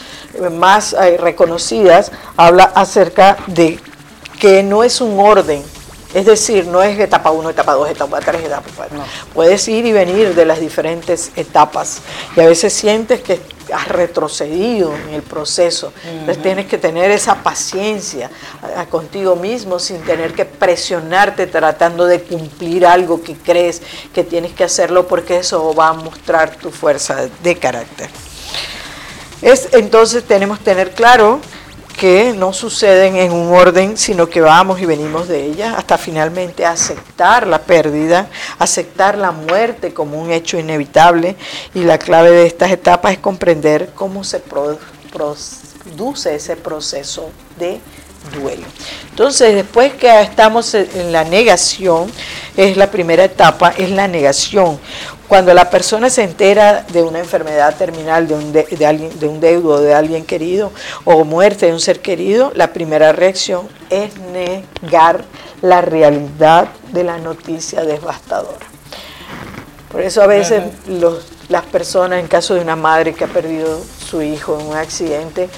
más eh, reconocidas, habla acerca de que no es un orden, es decir, no es etapa 1, etapa 2, etapa 3, etapa 4. Puedes ir y venir de las diferentes etapas y a veces sientes que has retrocedido en el proceso. Entonces tienes que tener esa paciencia contigo mismo sin tener que presionarte tratando de cumplir algo que crees que tienes que hacerlo porque eso va a mostrar tu fuerza de carácter. Es, entonces tenemos que tener claro que no suceden en un orden, sino que vamos y venimos de ellas hasta finalmente aceptar la pérdida, aceptar la muerte como un hecho inevitable. Y la clave de estas etapas es comprender cómo se produce ese proceso de duelo. Entonces, después que estamos en la negación, es la primera etapa, es la negación. Cuando la persona se entera de una enfermedad terminal de un, de, alguien, de un deudo de alguien querido o muerte de un ser querido, la primera reacción es negar la realidad de la noticia devastadora. Por eso a veces las personas, en caso de una madre que ha perdido su hijo en un accidente,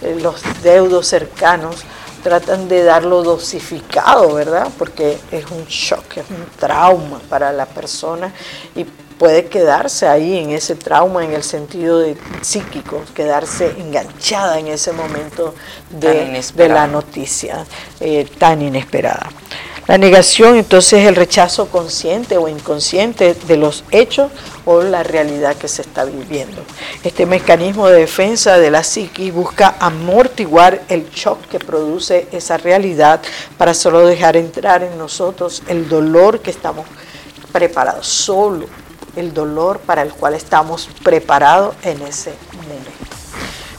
eh, los deudos cercanos tratan de darlo dosificado, ¿verdad? Porque es un shock, es un trauma para la persona y puede quedarse ahí en ese trauma en el sentido de psíquico, quedarse enganchada en ese momento de, la noticia eh, tan inesperada. La negación entonces es el rechazo consciente o inconsciente de los hechos o la realidad que se está viviendo. Este mecanismo de defensa de la psiquis busca amortiguar el shock que produce esa realidad para solo dejar entrar en nosotros el dolor que estamos preparados, solo el dolor para el cual estamos preparados en ese momento.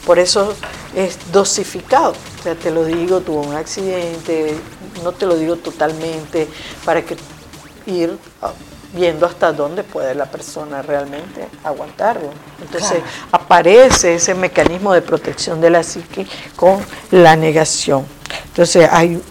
Por eso es dosificado. O sea, te lo digo, tuvo un accidente, no te lo digo totalmente, para que ir ah, viendo hasta dónde puede la persona realmente aguantarlo. Entonces aparece ese mecanismo de protección de la psique con la negación. Entonces hay,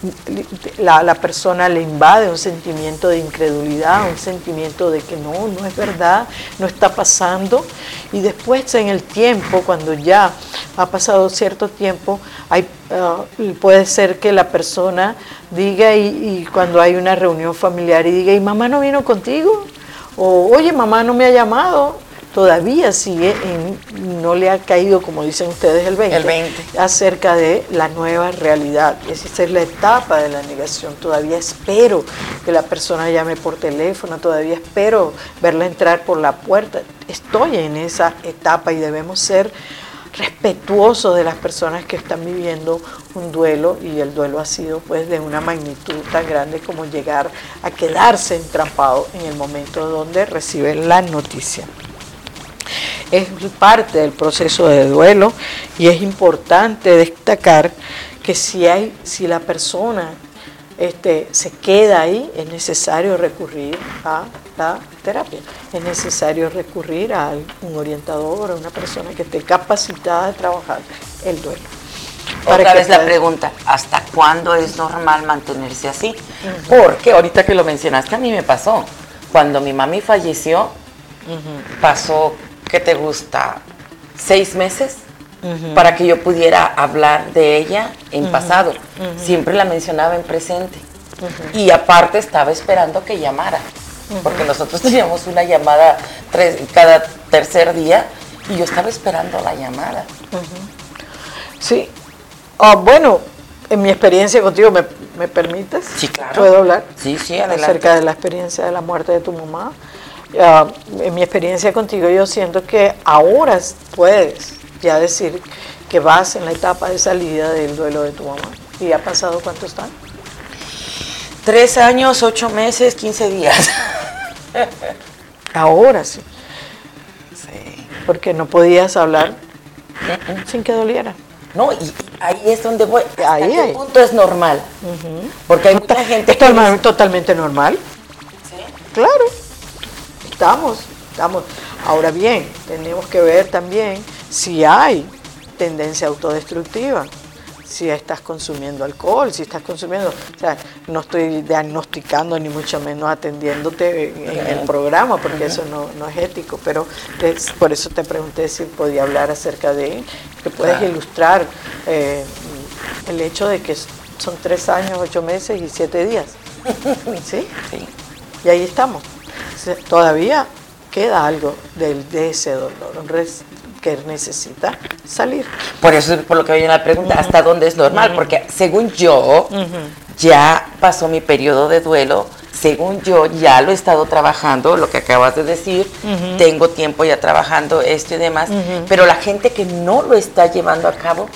la, la, persona le invade un sentimiento de incredulidad, un sentimiento de que no, no es verdad, no está pasando. Y después en el tiempo, cuando ya ha pasado cierto tiempo, hay, ah, puede ser que la persona diga y, y cuando hay una reunión familiar y diga, ¿y mamá no vino contigo? O, oye, mamá no me ha llamado todavía sigue en, no le ha caído, como dicen ustedes, el 20, el 20. acerca de la nueva realidad. Esa es la etapa de la negación. Todavía espero que la persona llame por teléfono, todavía espero verla entrar por la puerta. Estoy en esa etapa y debemos ser respetuosos de las personas que están viviendo un duelo y el duelo ha sido pues de una magnitud tan grande como llegar a quedarse entrampado en el momento donde reciben la noticia es parte del proceso de duelo y es importante destacar que si, hay, si la persona este, se queda ahí, es necesario recurrir a la terapia, es necesario recurrir a un orientador, a una persona que esté capacitada de trabajar el duelo. Otra vez la pregunta, ¿hasta cuándo es normal mantenerse así? Porque ahorita que lo mencionaste, a mí me pasó. Cuando mi mami falleció, pasó ¿qué te gusta? ¿Seis meses? Para que yo pudiera hablar de ella en pasado. Siempre la mencionaba en presente. Y aparte estaba esperando que llamara. Porque nosotros teníamos una llamada cada tercer día y yo estaba esperando la llamada. Sí. Ah, bueno, en mi experiencia contigo, ¿me, ¿me, permites? Sí, claro. ¿Puedo hablar? Sí, sí, adelante. Acerca de la experiencia de la muerte de tu mamá. Ah, en mi experiencia contigo yo siento que ahora puedes ya decir que vas en la etapa de salida del duelo de tu mamá. ¿Y ha pasado cuánto están? Tres años, ocho meses, quince días. ahora sí. Sí. Porque no podías hablar sin que doliera. No, y ahí es donde voy. ahí, qué punto es normal? Porque hay mucha gente. ¿Es totalmente normal? Sí. Claro. Estamos, estamos. Ahora bien, tenemos que ver también si hay tendencia autodestructiva, si estás consumiendo alcohol, si estás consumiendo, o sea, no estoy diagnosticando ni mucho menos atendiéndote en, el programa, porque eso no, es ético, pero por eso te pregunté si podía hablar acerca de, que puedes ilustrar eh, el hecho de que son tres años, ocho meses y siete días. ¿Sí? Sí. Y ahí estamos todavía queda algo de ese dolor que necesita salir. Por eso es por lo que viene la pregunta, ¿hasta dónde es normal? Porque según yo, ya pasó mi periodo de duelo, según yo ya lo he estado trabajando, lo que acabas de decir, tengo tiempo ya trabajando esto y demás, pero la gente que no lo está llevando a cabo,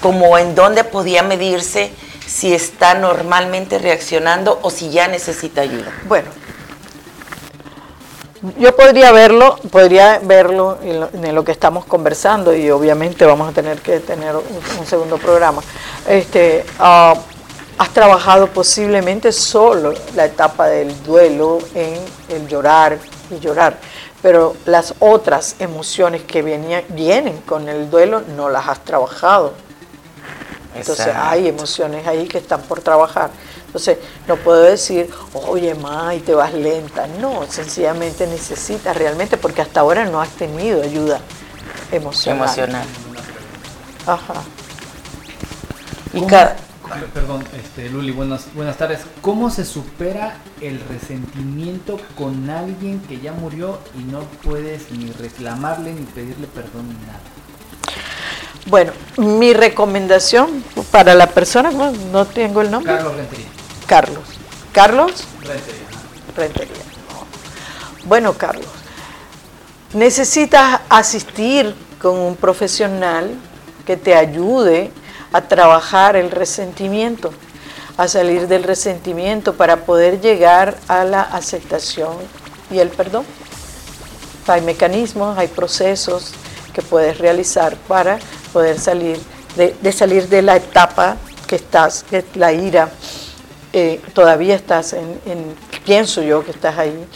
como en dónde podía medirse si está normalmente reaccionando o si ya necesita ayuda. Bueno, yo podría verlo, podría verlo en lo, que estamos conversando y obviamente vamos a tener que tener un, segundo programa. Este, ah, has trabajado posiblemente solo la etapa del duelo en el llorar y llorar, pero las otras emociones que vienen con el duelo no las has trabajado. Entonces hay emociones ahí que están por trabajar. Entonces, no puedo decir, oye, ma, y te vas lenta. No, sencillamente necesitas realmente, porque hasta ahora no has tenido ayuda emocional. Emocional. Ajá. Y cada... Perdón, este, Luli, buenas, buenas tardes. ¿Cómo se supera el resentimiento con alguien que ya murió y no puedes ni reclamarle ni pedirle perdón ni nada? Bueno, mi recomendación para la persona, no, tengo el nombre. Carlos Rentería. Carlos. ¿Carlos? Rentería. Rentería. Bueno, Carlos, necesitas asistir con un profesional que te ayude a trabajar el resentimiento, a salir del resentimiento para poder llegar a la aceptación y el perdón. Hay mecanismos, hay procesos que puedes realizar para poder salir de, salir de la etapa que estás, que es la ira, eh, todavía estás en, pienso yo que estás ahí,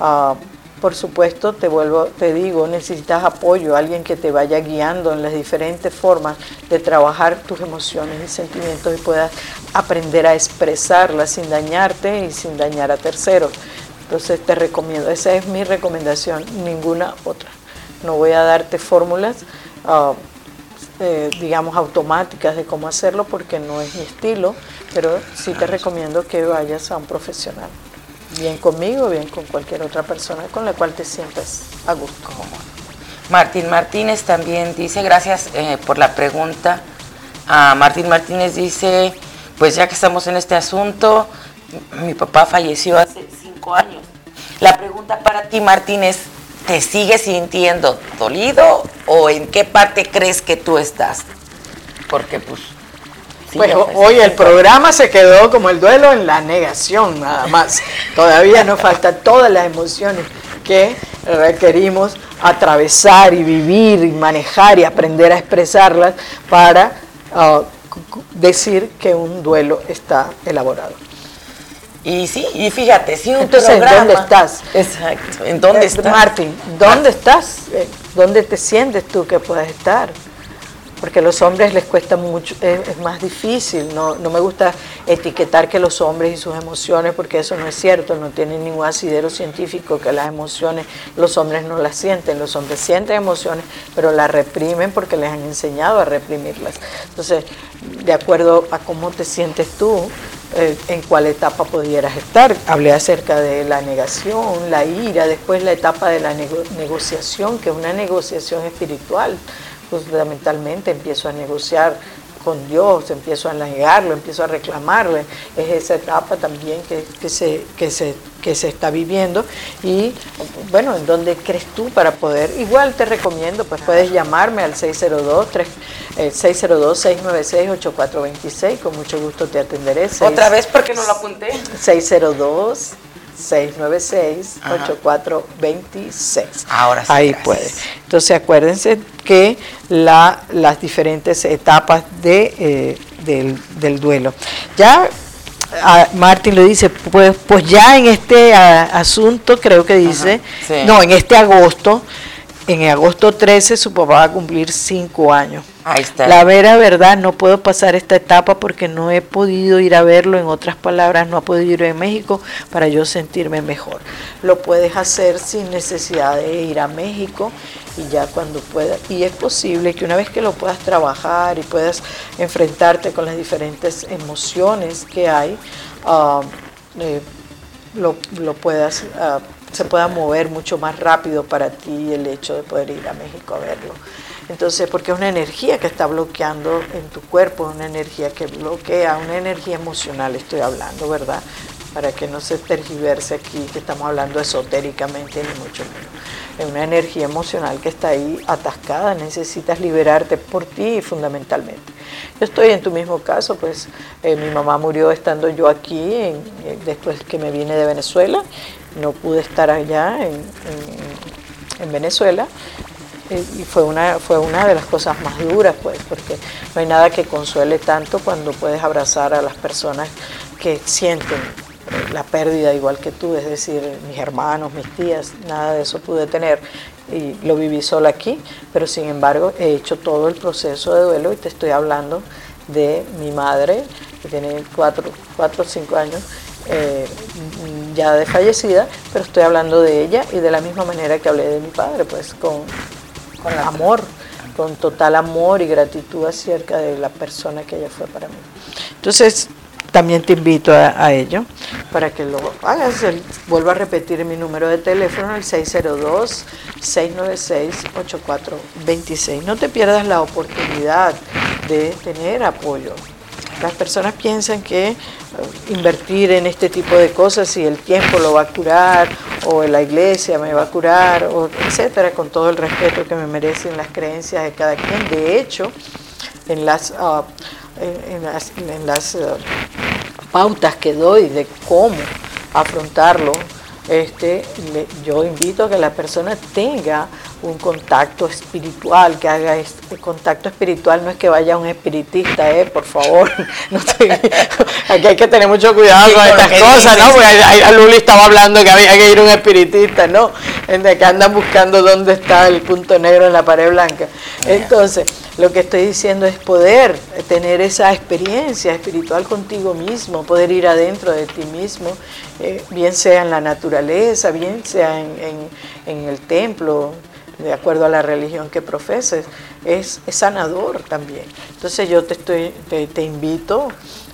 ah, por supuesto, te vuelvo, te digo, necesitas apoyo, alguien que te vaya guiando en las diferentes formas de trabajar tus emociones y sentimientos y puedas aprender a expresarlas sin dañarte y sin dañar a terceros. Entonces te recomiendo, esa es mi recomendación, ninguna otra. No voy a darte fórmulas, ah, eh, digamos, automáticas de cómo hacerlo porque no es mi estilo, pero sí te recomiendo que vayas a un profesional bien conmigo, bien con cualquier otra persona con la cual te sientas a gusto. Martín Martínez también dice, gracias eh, por la pregunta. Ah, Martín Martínez dice, pues ya que estamos en este asunto, mi papá falleció hace cinco años. La pregunta para ti, Martín, es, ¿te sigues sintiendo dolido o en qué parte crees que tú estás? Porque pues pues hoy el programa se quedó como el duelo en la negación, nada más. Todavía nos faltan todas las emociones que requerimos atravesar y vivir y manejar y aprender a expresarlas para uh, decir que un duelo está elaborado. Y sí, y fíjate, si un Entonces, programa... ¿dónde estás? Exacto, ¿en dónde eh, estás? Martín, ¿dónde estás? Eh, ¿Dónde te sientes tú que puedes estar? porque a los hombres les cuesta mucho, es, más difícil, no, no, me gusta etiquetar que los hombres y sus emociones, porque eso no es cierto, no tiene ningún asidero científico que las emociones, los hombres no las sienten, los hombres sienten emociones, pero las reprimen porque les han enseñado a reprimirlas. Entonces, de acuerdo a cómo te sientes tú, eh, en cuál etapa pudieras estar. Hablé acerca de la negación, la ira, después la etapa de la negociación, que es una negociación espiritual fundamentalmente empiezo a negociar con Dios, empiezo a negarlo, empiezo a reclamarle. Es esa etapa también que, se, que, se, que se está viviendo. Y bueno, ¿en dónde crees tú para poder? Igual te recomiendo, pues puedes llamarme al 602 602 696 8426 con mucho gusto te atenderé. Otra vez porque no lo apunté. 602 696-8426. Ahora sí. Ahí puede. Entonces acuérdense que la, las diferentes etapas de, eh, del, duelo. Ya Martín lo dice, pues, pues ya en este asunto creo que dice, no, en este agosto, en agosto 13 su papá va a cumplir cinco años. La vera verdad, no puedo pasar esta etapa porque no he podido ir a verlo, en otras palabras, no ha podido ir a México para yo sentirme mejor. Lo puedes hacer sin necesidad de ir a México y ya cuando puedas. Y es posible que una vez que lo puedas trabajar y puedas enfrentarte con las diferentes emociones que hay, ah, eh, lo, puedas... Ah, se pueda mover mucho más rápido para ti el hecho de poder ir a México a verlo. Entonces, porque es una energía que está bloqueando en tu cuerpo, una energía que bloquea, una energía emocional estoy hablando, ¿verdad? Para que no se tergiverse aquí que estamos hablando esotéricamente ni mucho menos. Es una energía emocional que está ahí atascada, necesitas liberarte por ti fundamentalmente. Yo estoy en tu mismo caso, pues eh, mi mamá murió estando yo aquí, eh, después que me vine de Venezuela, no pude estar allá en, en Venezuela, y fue una, fue una de las cosas más duras, pues, porque no hay nada que consuele tanto cuando puedes abrazar a las personas que sienten eh, la pérdida igual que tú, es decir, mis hermanos, mis tías, nada de eso pude tener y lo viví sola aquí, pero sin embargo he hecho todo el proceso de duelo y te estoy hablando de mi madre, que tiene cuatro, cuatro o cinco años, eh, ya de fallecida, pero estoy hablando de ella y de la misma manera que hablé de mi padre, pues con con amor, con total amor y gratitud acerca de la persona que ella fue para mí. Entonces, también te invito a, ello para que lo hagas. vuelvo a repetir mi número de teléfono, el 602-696-8426. No te pierdas la oportunidad de tener apoyo. Las personas piensan que invertir en este tipo de cosas y el tiempo lo va a curar o la iglesia me va a curar o etcétera con todo el respeto que me merecen las creencias de cada quien. De hecho en las ah, en, las, ah, pautas que doy de cómo afrontarlo este, yo invito a que la persona tenga un contacto espiritual, que haga este contacto espiritual, no es que vaya un espiritista, eh, por favor. aquí hay que tener mucho cuidado con estas cosas, ¿no? Porque a Luli estaba hablando que había que ir a un espiritista, no. en que andan buscando dónde está el punto negro en la pared blanca. Entonces, lo que estoy diciendo es poder tener esa experiencia espiritual contigo mismo, poder ir adentro de ti mismo, eh, bien sea en la naturaleza, bien sea en, el templo, de acuerdo a la religión que profeses, es, sanador también. Entonces yo te, estoy, te invito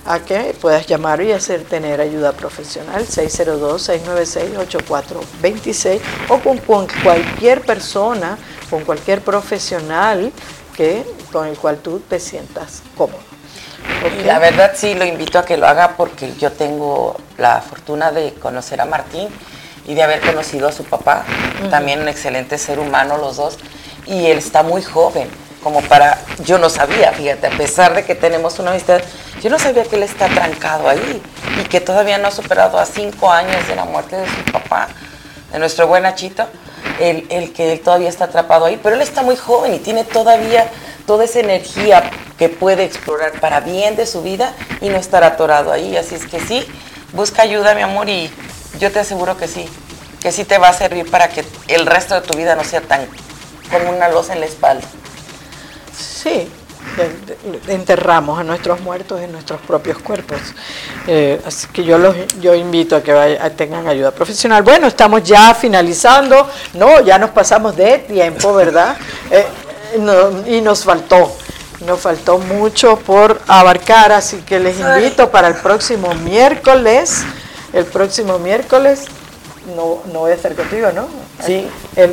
a que puedas llamar y hacer tener ayuda profesional 602-696-8426 o con, cualquier persona, con cualquier profesional que, con el cual tú te sientas cómodo. Y la verdad sí lo invito a que lo haga porque yo tengo la fortuna de conocer a Martín y de haber conocido a su papá, también un excelente ser humano los dos, y él está muy joven como para, yo no sabía, fíjate, a pesar de que tenemos una amistad, yo no sabía que él está trancado ahí y que todavía no ha superado a cinco años de la muerte de su papá, de nuestro buen Achito, el, el que él todavía está atrapado ahí, pero él está muy joven y tiene todavía toda esa energía que puede explorar para bien de su vida y no estar atorado ahí. Así es que sí, busca ayuda, mi amor, y yo te aseguro que sí, que sí te va a servir para que el resto de tu vida no sea tan como una losa en la espalda. Sí, enterramos a nuestros muertos en nuestros propios cuerpos. Eh, así que yo los yo invito a que tengan ayuda profesional. Bueno, estamos ya finalizando. No, ya nos pasamos de tiempo, ¿verdad? Eh, y nos faltó. Nos faltó mucho por abarcar, así que les invito para el próximo miércoles. El próximo miércoles no, no voy a estar contigo, ¿no? Sí.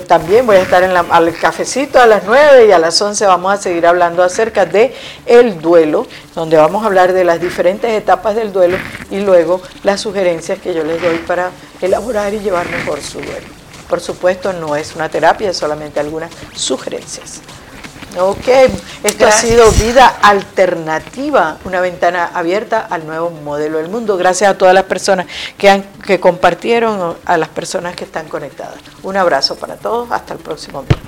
también voy a estar en la, al cafecito a las 9 y a las 11 vamos a seguir hablando acerca de el duelo, donde vamos a hablar de las diferentes etapas del duelo y luego las sugerencias que yo les doy para elaborar y llevar mejor su duelo. Por supuesto, no es una terapia, es solamente algunas sugerencias. Ok, esto ha sido Vida Alternativa, una ventana abierta al nuevo modelo del mundo. Gracias a todas las personas que, han, que compartieron, a las personas que están conectadas. Un abrazo para todos, hasta el próximo video.